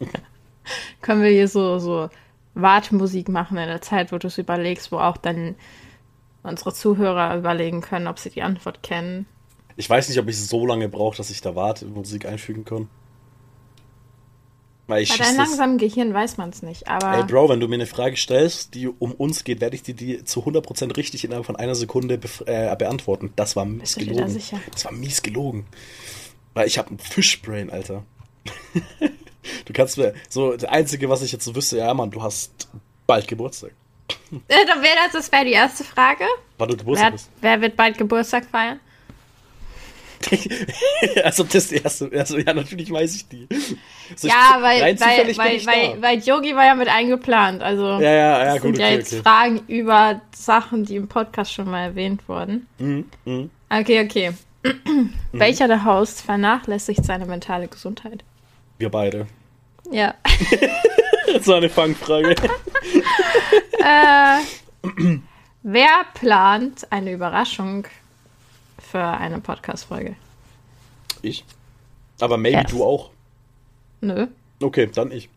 *laughs* können wir hier so, so Wartemusik machen in der Zeit, wo du es überlegst, wo auch dann unsere Zuhörer überlegen können, ob sie die Antwort kennen. Ich weiß nicht, ob ich so lange brauche, dass ich da warte, Musik einfügen kann. Weil ich Bei deinem langsamen Gehirn weiß man es nicht, aber Ey, Bro, wenn du mir eine Frage stellst, die um uns geht, werde ich dir die zu 100% richtig innerhalb von einer Sekunde bef- äh, beantworten. Das war mies Bist dir da gelogen. sicher? Das war mies gelogen. Weil ich habe ein Fischbrain, Alter. *laughs* du kannst mir, so, das Einzige, was ich jetzt so wüsste, ja, Mann, du hast bald Geburtstag. äh, wäre das, das wäre die erste Frage. Wann du Geburtstag Wer, bist. wer wird bald Geburtstag feiern? *laughs* also das erste, also ja, natürlich weiß ich die. So, ich ja, bin- weil, weil, weil, ich weil, weil Yogi war ja mit eingeplant. Also Ja, ja, ja, das gut, sind ja okay, jetzt okay. Fragen über Sachen, die im Podcast schon mal erwähnt wurden. Mhm, mhm. Okay, okay. Welcher der Hosts vernachlässigt seine mentale Gesundheit? Wir beide. Ja. *laughs* Das war eine Fangfrage. *laughs* äh, wer plant eine Überraschung für eine Podcast-Folge? Ich. Aber maybe Yes. du auch. Nö. Okay, dann ich.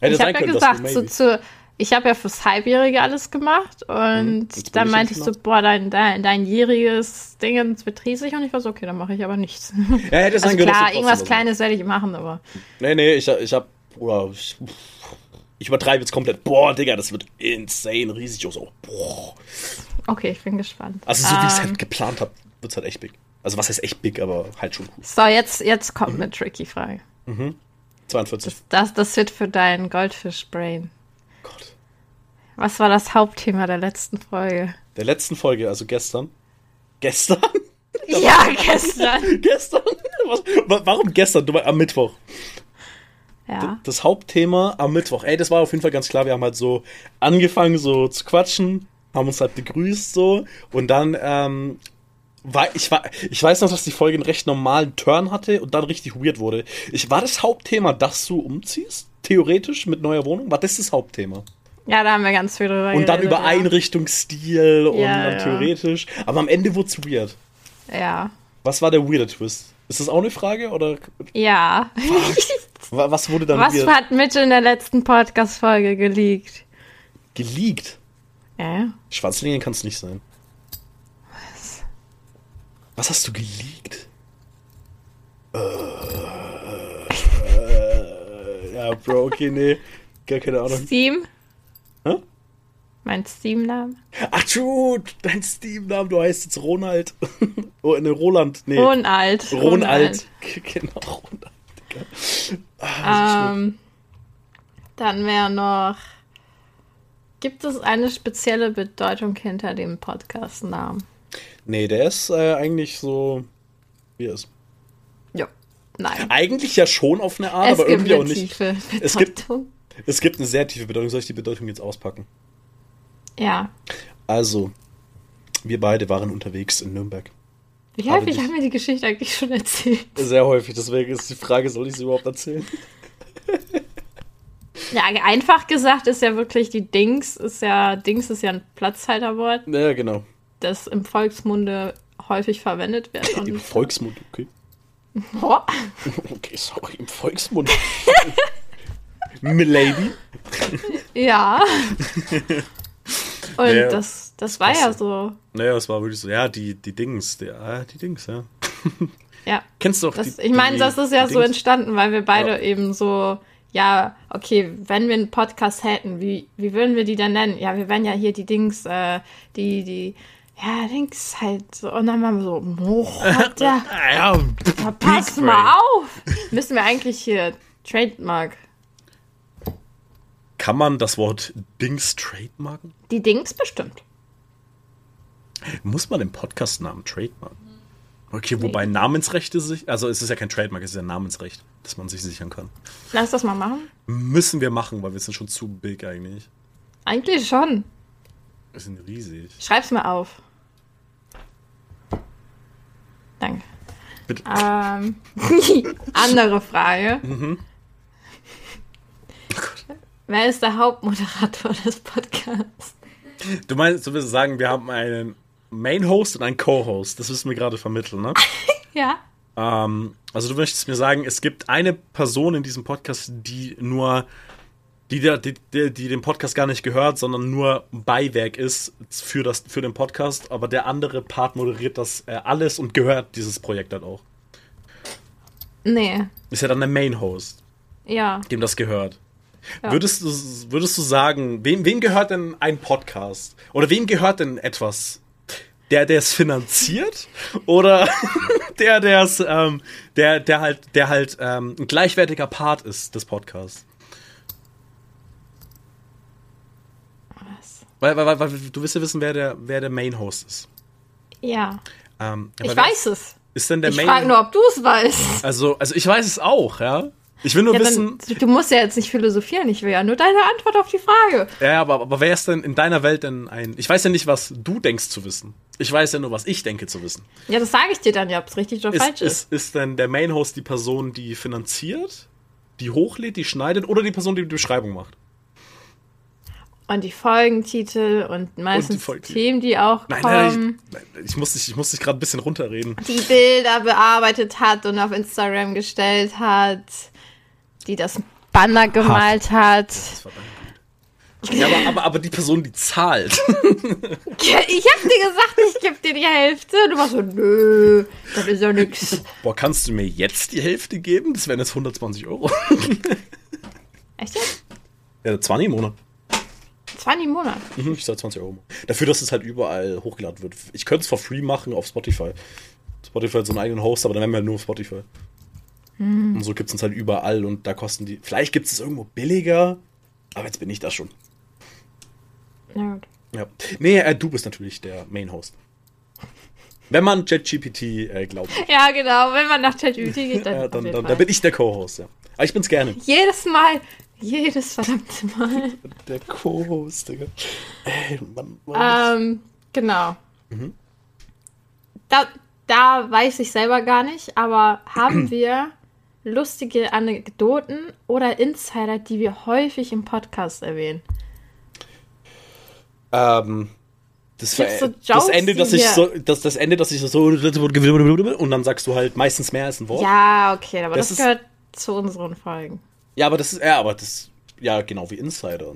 Hätte ich habe sein ja können, gesagt, dass du so, maybe. zu, ich habe ja fürs Halbjährige alles gemacht und jetzt bin dann ich meinte ich jetzt so, boah, dein, dein, dein jähriges Ding wird riesig und ich war so, okay, dann mache ich aber nichts. Ja, hätte sein Also können, klar, irgendwas was Kleines werde ich machen, aber. Nee, nee, ich, ich hab. Oder. Ich, ich übertreibe jetzt komplett. Boah, Digga, das wird insane riesig. So, boah. okay, ich bin gespannt. Also, so wie ich es Ähm, halt geplant habe, wird es halt echt big. Also, was heißt echt big, aber halt schon cool. So, jetzt, jetzt kommt eine tricky Frage. 42. Das, das wird für dein Goldfish-Brain. Gott. Was war das Hauptthema der letzten Folge? Der letzten Folge, also gestern. Gestern? *laughs* Ja, gestern. *laughs* gestern? Was, wa- warum gestern? Du, am Mittwoch. Ja. das Hauptthema am Mittwoch. Ey, das war auf jeden Fall ganz klar. Wir haben halt so angefangen, so zu quatschen, haben uns halt begrüßt so und dann, ähm, ich, war, ich weiß noch, dass die Folge einen recht normalen Turn hatte und dann richtig weird wurde. Ich, war das Hauptthema, dass du umziehst? Theoretisch mit neuer Wohnung? War das das Hauptthema? Ja, da haben wir ganz viel drüber Und dann geredet, über ja. Einrichtungsstil und Ja, dann ja. theoretisch. Aber am Ende wurde es weird. Ja. Was war der weirde Twist? Ist das auch eine Frage oder Ja. wa- was wurde dann Was weird? hat Mitch in der letzten Podcast-Folge geleakt? Geleakt? Äh? Schwanzlinien kann es nicht sein. Was? Hast du geleakt? Äh, äh, ja, Bro, okay, nee. Gar keine Ahnung. Steam? Hä? Mein Steam-Name? Ach, true, dein Steam-Name, du heißt jetzt Ronald. *laughs* oh, ne, Roland, nee. Ronald. Ronald. *laughs* Genau, Ronald. Ah, ähm, dann wäre noch. Gibt es eine spezielle Bedeutung hinter dem Podcast-Namen? Nee, der ist äh, eigentlich so, wie er ist. Ja, nein. Eigentlich ja schon auf eine Art, es aber irgendwie auch nicht. Tiefe es gibt, es gibt eine sehr tiefe Bedeutung. Soll ich die Bedeutung jetzt auspacken? Ja. Also, wir beide waren unterwegs in Nürnberg. Wie häufig haben wir die Geschichte eigentlich schon erzählt? Sehr häufig, deswegen ist die Frage, soll ich sie überhaupt erzählen? *laughs* Ja, einfach gesagt ist ja wirklich die Dings, ist ja, Dings ist ja ein Platzhalterwort. Ja, genau. Das im Volksmunde häufig verwendet wird. *laughs* Im Volksmund, okay. *laughs* Oh. *laughs* Okay, sorry, im Volksmund. Milady? Ja. Und naja, das, das war ja so. Naja, es war wirklich so, ja, die, die Dings, die, ah, die Dings, ja. Ja. Kennst du auch das, die, Ich meine, das ist ja Dings? so entstanden, weil wir beide ja. eben so, ja, okay, wenn wir einen Podcast hätten, wie, wie würden wir die dann nennen? Ja, wir wären ja hier die Dings, äh, die, die, ja, Dings halt so. Und dann waren wir so, oh, *laughs* ja, ja, pass mal auf. Müssen wir eigentlich hier Trademark kann man das Wort Dings trademarken? Die Dings bestimmt. Muss man den Podcast-Namen trademarken? Okay, wobei nee. Namensrechte sich, also es ist ja kein Trademark, es ist ja Namensrecht, dass man sich sichern kann. Lass das mal machen. Müssen wir machen, weil wir sind schon zu big eigentlich. Eigentlich schon. Wir sind riesig. Schreib's mal auf. Danke. Bitte. Ähm, *laughs* andere Frage. Mhm. Wer ist der Hauptmoderator des Podcasts? Du meinst, du willst sagen, wir haben einen Main-Host und einen Co-Host. Das müssen wir gerade vermitteln, ne? *laughs* ja. Ähm, also du möchtest mir sagen, es gibt eine Person in diesem Podcast, die nur, die, die, die, die den Podcast gar nicht gehört, sondern nur Beiwerk ist für, das, für den Podcast, aber der andere Part moderiert das äh, alles und gehört dieses Projekt dann auch. Nee. Ist ja dann der Main-Host. Ja. Dem das gehört. Ja. Würdest, du, würdest du sagen, wem, wem gehört denn ein Podcast? Oder wem gehört denn etwas? Der, der es finanziert? *laughs* Oder *laughs* der, der es, ähm, der, der halt, der halt ähm, ein gleichwertiger Part ist des Podcasts? Was? Weil, weil, weil, du willst ja wissen, wer der, wer der Main Host ist. Ja. Ähm, ich weiß es. Ist denn der ich Main frage nur, ob du es weißt. Also, also ich weiß es auch, ja. Ich will nur ja, wissen. Dann, du musst ja jetzt nicht philosophieren, ich will ja nur deine Antwort auf die Frage. Ja, aber, aber wer ist denn in deiner Welt denn ein. Ich weiß ja nicht, was du denkst zu wissen. Ich weiß ja nur, was ich denke zu wissen. Ja, das sage ich dir dann ja, ob es richtig oder ist, falsch ist. ist. Ist denn der Main-Host die Person, die finanziert, die hochlädt, die schneidet oder die Person, die die Beschreibung macht? Und die Folgentitel und meistens und die Themen, die auch nein, kommen. Nein, ich, ich muss dich, ich muss dich gerade ein bisschen runterreden. Die Bilder bearbeitet hat und auf Instagram gestellt hat die das Banner gemalt hat. Ja, aber, aber, aber die Person, die zahlt. *laughs* ich hab dir gesagt, ich gebe dir die Hälfte. Du warst so, nö, das ist ja nix. Boah, kannst du mir jetzt die Hälfte geben? Das wären jetzt 120 Euro. Echt jetzt? Ja, 20 im Monat. 20 im Monat? Mhm, ich zahle 20 Euro. Dafür, dass es halt überall hochgeladen wird. Ich könnte es for free machen auf Spotify. Spotify hat so einen eigenen Host, aber dann wären wir halt nur auf Spotify. Hm. Und so gibt es uns halt überall und da kosten die. Vielleicht gibt es es irgendwo billiger, aber jetzt bin ich das schon. Ja, gut. Ja. Nee, äh, du bist natürlich der Main-Host. Wenn man ChatGPT äh, glaubt. *laughs* Ja, genau. Wenn man nach ChatGPT geht, dann, *laughs* ja, dann, dann, dann, bin ich der Co-Host, ja. Aber ich bin's gerne. Jedes Mal. Jedes verdammte Mal. Der Co-Host, Digga. Ey, Mann, Mann. Ähm, genau. Mhm. Da, da weiß ich selber gar nicht, aber haben *clears throat* wir lustige Anekdoten oder Insider, die wir häufig im Podcast erwähnen? Ähm, das, so Jokes, das Ende, dass ich so, das, das Ende, dass ich so und dann sagst du halt meistens mehr als ein Wort. Ja, okay, aber Das das, gehört zu unseren Folgen. Ja, aber das ist, ja, aber das, ja, genau wie Insider.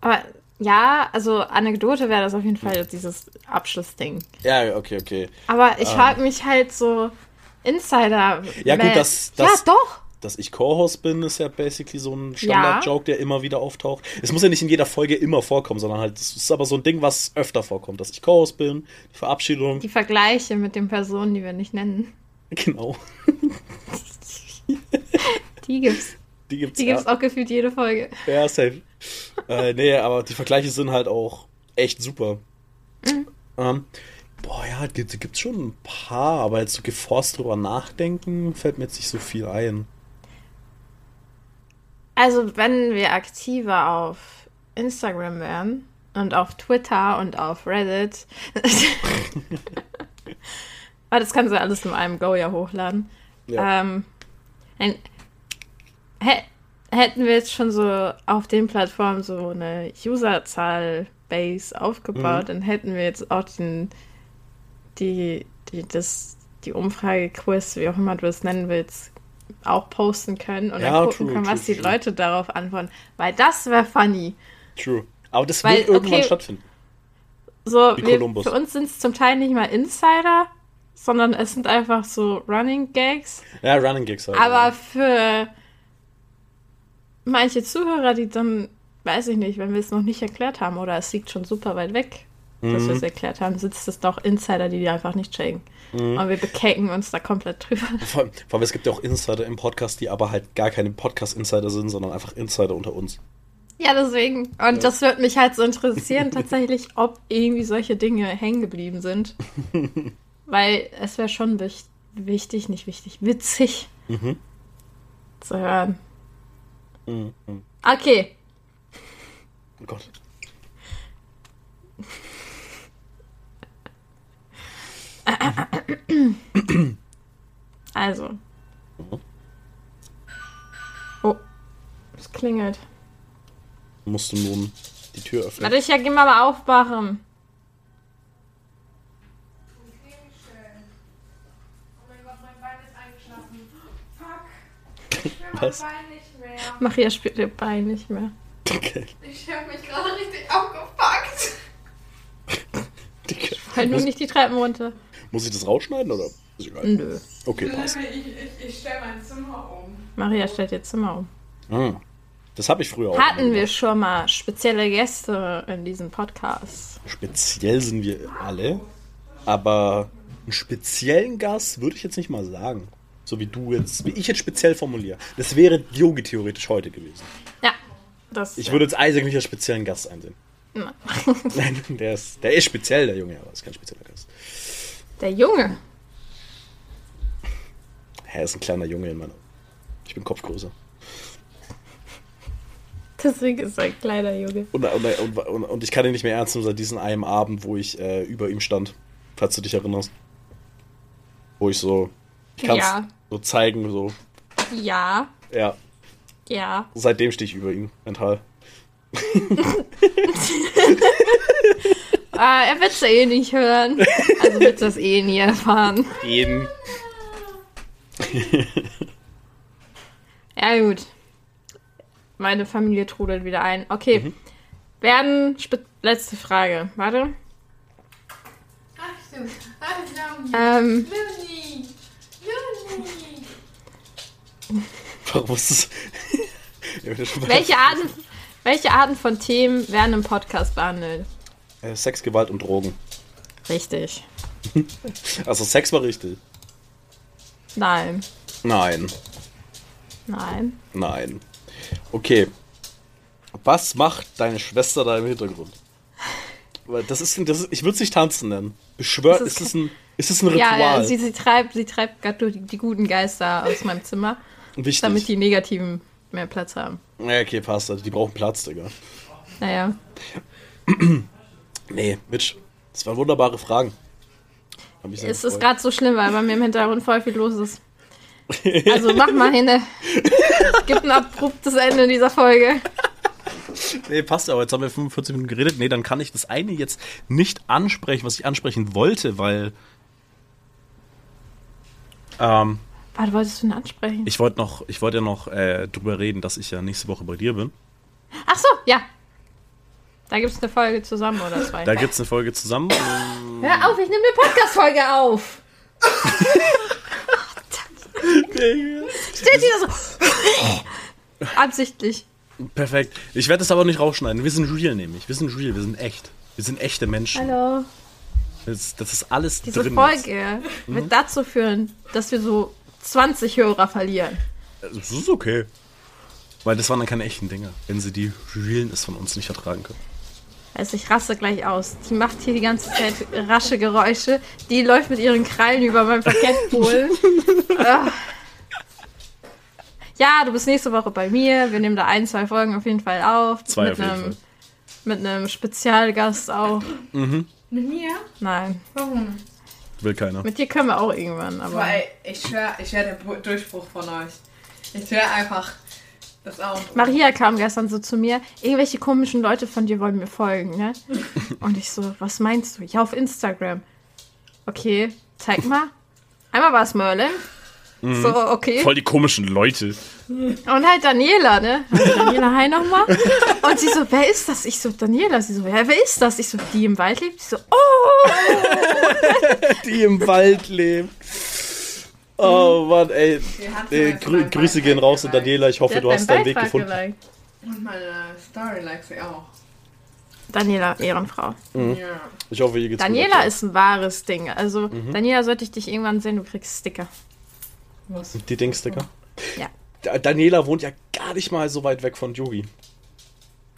Aber ja, also Anekdote wäre das auf jeden Fall dieses Abschlussding. Ja, okay, okay. Aber ich frage mich halt so, Insider. Ja, gut, Mail- das- Ja, doch. dass ich Co-Host bin, ist ja basically so ein Standard-Joke, der immer wieder auftaucht. Es muss ja nicht in jeder Folge immer vorkommen, sondern halt, es ist aber so ein Ding, was öfter vorkommt, dass ich Co-Host bin, die Verabschiedung. Die Vergleiche mit den Personen, die wir nicht nennen. Genau. *laughs* *laughs* Die gibt's. Die gibt's, Die ja. gibt's auch gefühlt jede Folge. Ja, safe. äh, nee, aber die Vergleiche sind halt auch echt super. Mhm. Ähm, boah, ja, gibt, gibt's schon ein paar, aber jetzt so geforst drüber nachdenken, fällt mir jetzt nicht so viel ein. Also, wenn wir aktiver auf Instagram wären und auf Twitter und auf Reddit. *laughs* *laughs* Aber das kannst du alles in einem Go ja hochladen. Ja. Ähm, ein, hätten wir jetzt schon so auf den Plattformen so eine Userzahl-Base aufgebaut, dann hätten wir jetzt auch den, die, die, das, die Umfrage-Quiz, wie auch immer du es nennen willst, auch posten können und Ja, dann gucken true, können, true, was die true. Leute darauf antworten. Weil das wäre funny. True. Aber das Weil, wird irgendwann okay, stattfinden. So, wir, für uns sind es zum Teil nicht mal Insider, sondern es sind einfach so Running Gags. Ja, Running Gigs halt. Aber ja. für manche Zuhörer, die dann, weiß ich nicht, wenn wir es noch nicht erklärt haben oder es liegt schon super weit weg, dass Mhm. wir es erklärt haben, sitzt es doch Insider, die die einfach nicht checken. Mhm. Und wir bekecken uns da komplett drüber. *laughs* Vor, allem- vor allem, es gibt ja auch Insider im Podcast, die aber halt gar keine Podcast-Insider sind, sondern einfach Insider unter uns. Ja, deswegen. Und das würde mich halt so interessieren, *laughs* tatsächlich, ob irgendwie solche Dinge hängen geblieben sind. *laughs* Weil es wäre schon wich wichtig, nicht wichtig, witzig Mhm. zu hören. Mhm. Okay, Oh Gott. also. Mhm. Oh, es klingelt. Musst du nun die Tür öffnen. Warte, ich ja, geh mal aufwachen. Oh mein Gott, mein Bein Maria spürt ihr Bein nicht mehr. Okay. Ich hab mich gerade richtig aufgepackt. Dicke. Fall nur Muss, nicht die Treppen runter. muss ich das rausschneiden oder? Ist egal. Nö. Okay, passt. Ich, ich, ich stelle mein Zimmer um. Maria stellt ihr Zimmer um. Mhm. Das habe ich früher auch. Hatten wir schon mal spezielle Gäste in diesem Podcast? Speziell sind wir alle, aber einen speziellen Gast würde ich jetzt nicht mal sagen. So wie du jetzt, wie ich jetzt speziell formuliere. Das wäre Yogi theoretisch heute gewesen. Ja. Das, Ich würde jetzt Isaac nicht als speziellen Gast einsehen. Na. *laughs* Nein, der ist, der ist speziell, der Junge, aber ist kein spezieller Gast. Der Junge. Er ist ein kleiner Junge in meiner. Ich bin kopfgrößer. Deswegen ist er ein kleiner Junge. Und, und, und, und, ich kann ihn nicht mehr ernst nehmen seit diesem einen Abend, wo ich äh, über ihm stand. Falls du dich erinnerst. Wo ich so. Ich kann es Ja. So zeigen, so. Ja. Ja, Ja. seitdem stehe ich über ihm mental. *laughs* Ah, er wird es eh nicht hören. Also wird das eh nie erfahren. Jeden. Ja, gut. Meine Familie trudelt wieder ein. Okay. Mhm. Werden. Letzte Frage. Warte. Achtung, *laughs* Achtung. Ähm. Luni. Warum ist das? *laughs* Ja, welche, Arten, welche Arten von Themen werden im Podcast behandelt? Äh, Sex, Gewalt und Drogen. Richtig. *laughs* Also Sex war richtig. Nein. Nein, Nein. nein. Okay. Was macht deine Schwester da im Hintergrund? Weil das ist, das ist ich würde es nicht tanzen nennen. Beschwört, Das ist, ist es ein, ist es ein Ritual? Ja, sie, sie treibt, sie treibt gerade die, die guten Geister aus meinem Zimmer, Wichtig. damit die negativen mehr Platz haben. ja, okay, passt. Also die brauchen Platz, Digga. Naja. *clears throat* Nee, Mitch, das waren wunderbare Fragen. Es ist gerade so schlimm, weil bei mir im Hintergrund voll viel los ist. *laughs* Also mach mal hin. Gibt ein abruptes Ende dieser Folge. Nee, passt aber. Jetzt haben wir 45 Minuten geredet. Nee, dann kann ich das eine jetzt nicht ansprechen, was ich ansprechen wollte, weil. Ähm, Warte, wolltest du ihn ansprechen? ich wollte noch, ich wollte ja noch äh, drüber reden, dass ich ja nächste Woche bei dir bin. Ach so, ja. Da gibt es eine Folge zusammen oder zwei. Da gibt's eine Folge zusammen. *laughs* Hör auf, ich nehme eine Podcast-Folge auf. Steht da so. *laughs* Absichtlich. Perfekt. Ich werde das aber nicht rausschneiden. Wir sind real nämlich. Wir sind real, wir sind echt. Wir sind echte Menschen. Hallo. Das, das ist alles Diese drin. Folge wird dazu führen, dass wir so 20 Hörer verlieren. Das ist okay. Weil das waren dann keine echten Dinge, wenn sie die Realness von uns nicht ertragen können. Also ich raste gleich aus. Die macht hier die ganze Zeit rasche Geräusche. Die läuft mit ihren Krallen über meinem Parkettbohlen. *laughs* Ah. ja, du bist nächste Woche bei mir. Wir nehmen da ein, zwei Folgen auf jeden Fall auf. Zwei mit auf jeden einem, Fall. Mit einem Spezialgast auch. Mit mir? Nein, Warum? Will keiner. mit dir können wir auch irgendwann. Aber Weil ich schwör, ich der Bu- Durchbruch von euch. Ich wäre einfach das auch. Maria kam gestern so zu mir, irgendwelche komischen Leute von dir wollen mir folgen, ne? *laughs* Und ich so, was meinst du? Ja, auf Instagram. Okay, zeig mal. Einmal war es Merlin. So, okay. Voll die komischen Leute. Und halt Daniela, ne? Daniela, hi nochmal. Und sie so, wer ist das? Ich so, Daniela. Sie so, ja, wer ist das? Ich so, die im Wald lebt? Sie so, oh! Die im Wald lebt. Oh Mann, ey. Äh, grü Grüße gehen raus an Daniela. Ich hoffe, du hast deinen Weg gefunden. geliked. Und meine Story likes sie auch. Daniela, Ehrenfrau. Mhm. Ich hoffe, ihr geht's Daniela gut. ist ein wahres Ding. Also, Mhm. Daniela, sollte ich dich irgendwann sehen, du kriegst Sticker. Was? Die Dingsticker. Ja. Da- Daniela wohnt ja gar nicht mal so weit weg von Yogi.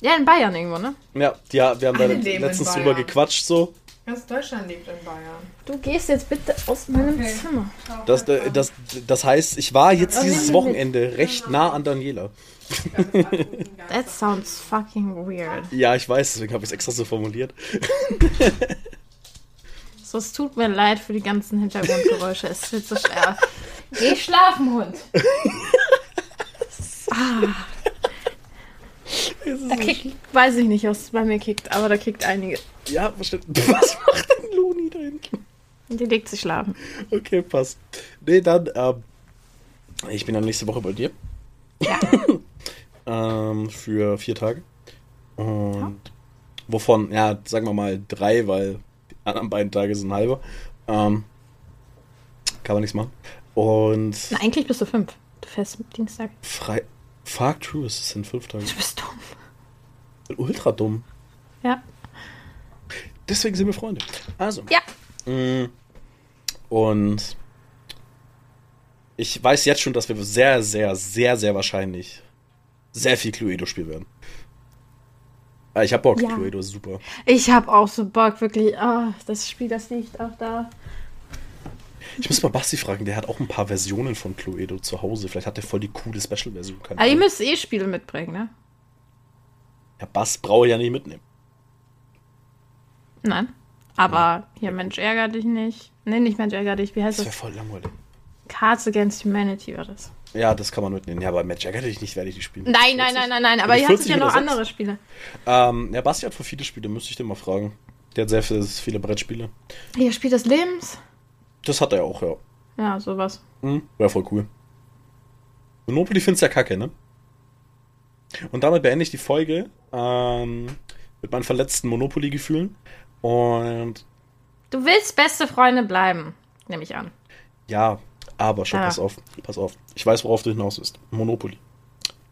Ja, in Bayern irgendwo, ne? Ja, ja wir haben da Alle in letztens drüber gequatscht so. Ganz Deutschland lebt in Bayern. Du gehst jetzt bitte aus meinem Okay. Zimmer. Das, äh, das, das heißt, ich war jetzt dieses Wochenende recht nah an Daniela. *laughs* That sounds fucking weird. Ja, ich weiß, deswegen habe ich es extra so formuliert. *laughs* So, es tut mir leid für die ganzen Hintergrundgeräusche. Es wird so schwer. *laughs* Geh schlafen, Hund. *laughs* Ah. Da kickt, weiß ich nicht, was bei mir kickt, aber da kickt einige. Ja, versteht. *laughs* Was macht denn Loni da hinten? Die legt sich schlafen. Okay, passt. Nee, dann, ähm, ich bin dann nächste Woche bei dir. Ja. *laughs* ähm, für vier Tage. Und wovon, ja, sagen wir mal drei, weil die anderen beiden Tage sind halber. Ähm, kann man nichts machen. Und Na, eigentlich bist du fünf. Du fährst mit Dienstag. frei. Fuck true, es sind fünf Tage. Du bist dumm. Ultra dumm. Ja. Deswegen sind wir Freunde. Also. Ja. Mm. Und ich weiß jetzt schon, dass wir sehr, sehr, sehr, sehr wahrscheinlich sehr viel Cluedo spielen werden. Äh, Ich hab Bock, Ja. Cluedo ist super. Ich hab auch so Bock, wirklich. Ah, das Spiel, das liegt auch da. Ich muss mal Basti fragen, der hat auch ein paar Versionen von Cluedo zu Hause. Vielleicht hat der voll die coole Special-Version. Aber ihr müsst eh Spiele mitbringen, ne? Ja, Bass brauche ich ja nicht mitnehmen. Nein. Aber hier, Mensch, ärger dich nicht. Nee, nicht Mensch, ärger dich. Wie heißt Das wäre das? voll langweilig. Cards Against Humanity war das. Ja, das kann man mitnehmen. Ja, aber Match ärgere dich nicht, werde ich die spielen. Nein, nein, nein, nein, nein. Aber ihr hattet 40 ja noch andere Spiele. Ähm, ja, Basti hat für viele Spiele, müsste ich den mal fragen. Der hat sehr viele, Brettspiele. Hier, Spiel des Lebens. Das hat er auch, ja. Ja, sowas. Mhm. Wäre voll cool. Monopoly findest ja kacke, ne? Und damit beende ich die Folge ähm, mit meinen verletzten Monopoly-Gefühlen. Und Du willst beste Freunde bleiben, nehme ich an. ja, aber schau, Ja. pass auf, pass auf. Ich weiß, worauf du hinaus willst. Monopoly.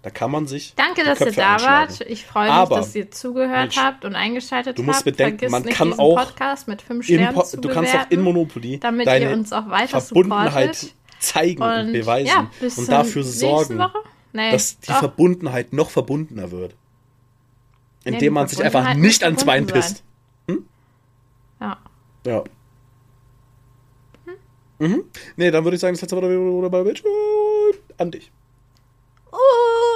Da kann man sich. Danke, dass ihr Köpfe da einschlagen. wart. Ich freue mich, Aber, dass ihr zugehört Mensch, habt und eingeschaltet du musst habt. bedenken, Vergisst man nicht, kann auch Podcast mit fünf Sternen Po- zu du kannst auch in Monopoly damit deine ihr uns auch weiter Verbundenheit supportet. zeigen und, Und beweisen ja, und dafür sorgen? Nee, dass die doch. Verbundenheit noch verbundener wird. Nee, Indem die man sich einfach nicht ans Bein pisst. Ja. Ja. Mhm. Nee, dann würde ich sagen, das letzte Mal wieder bei Bitch an dich. Uh.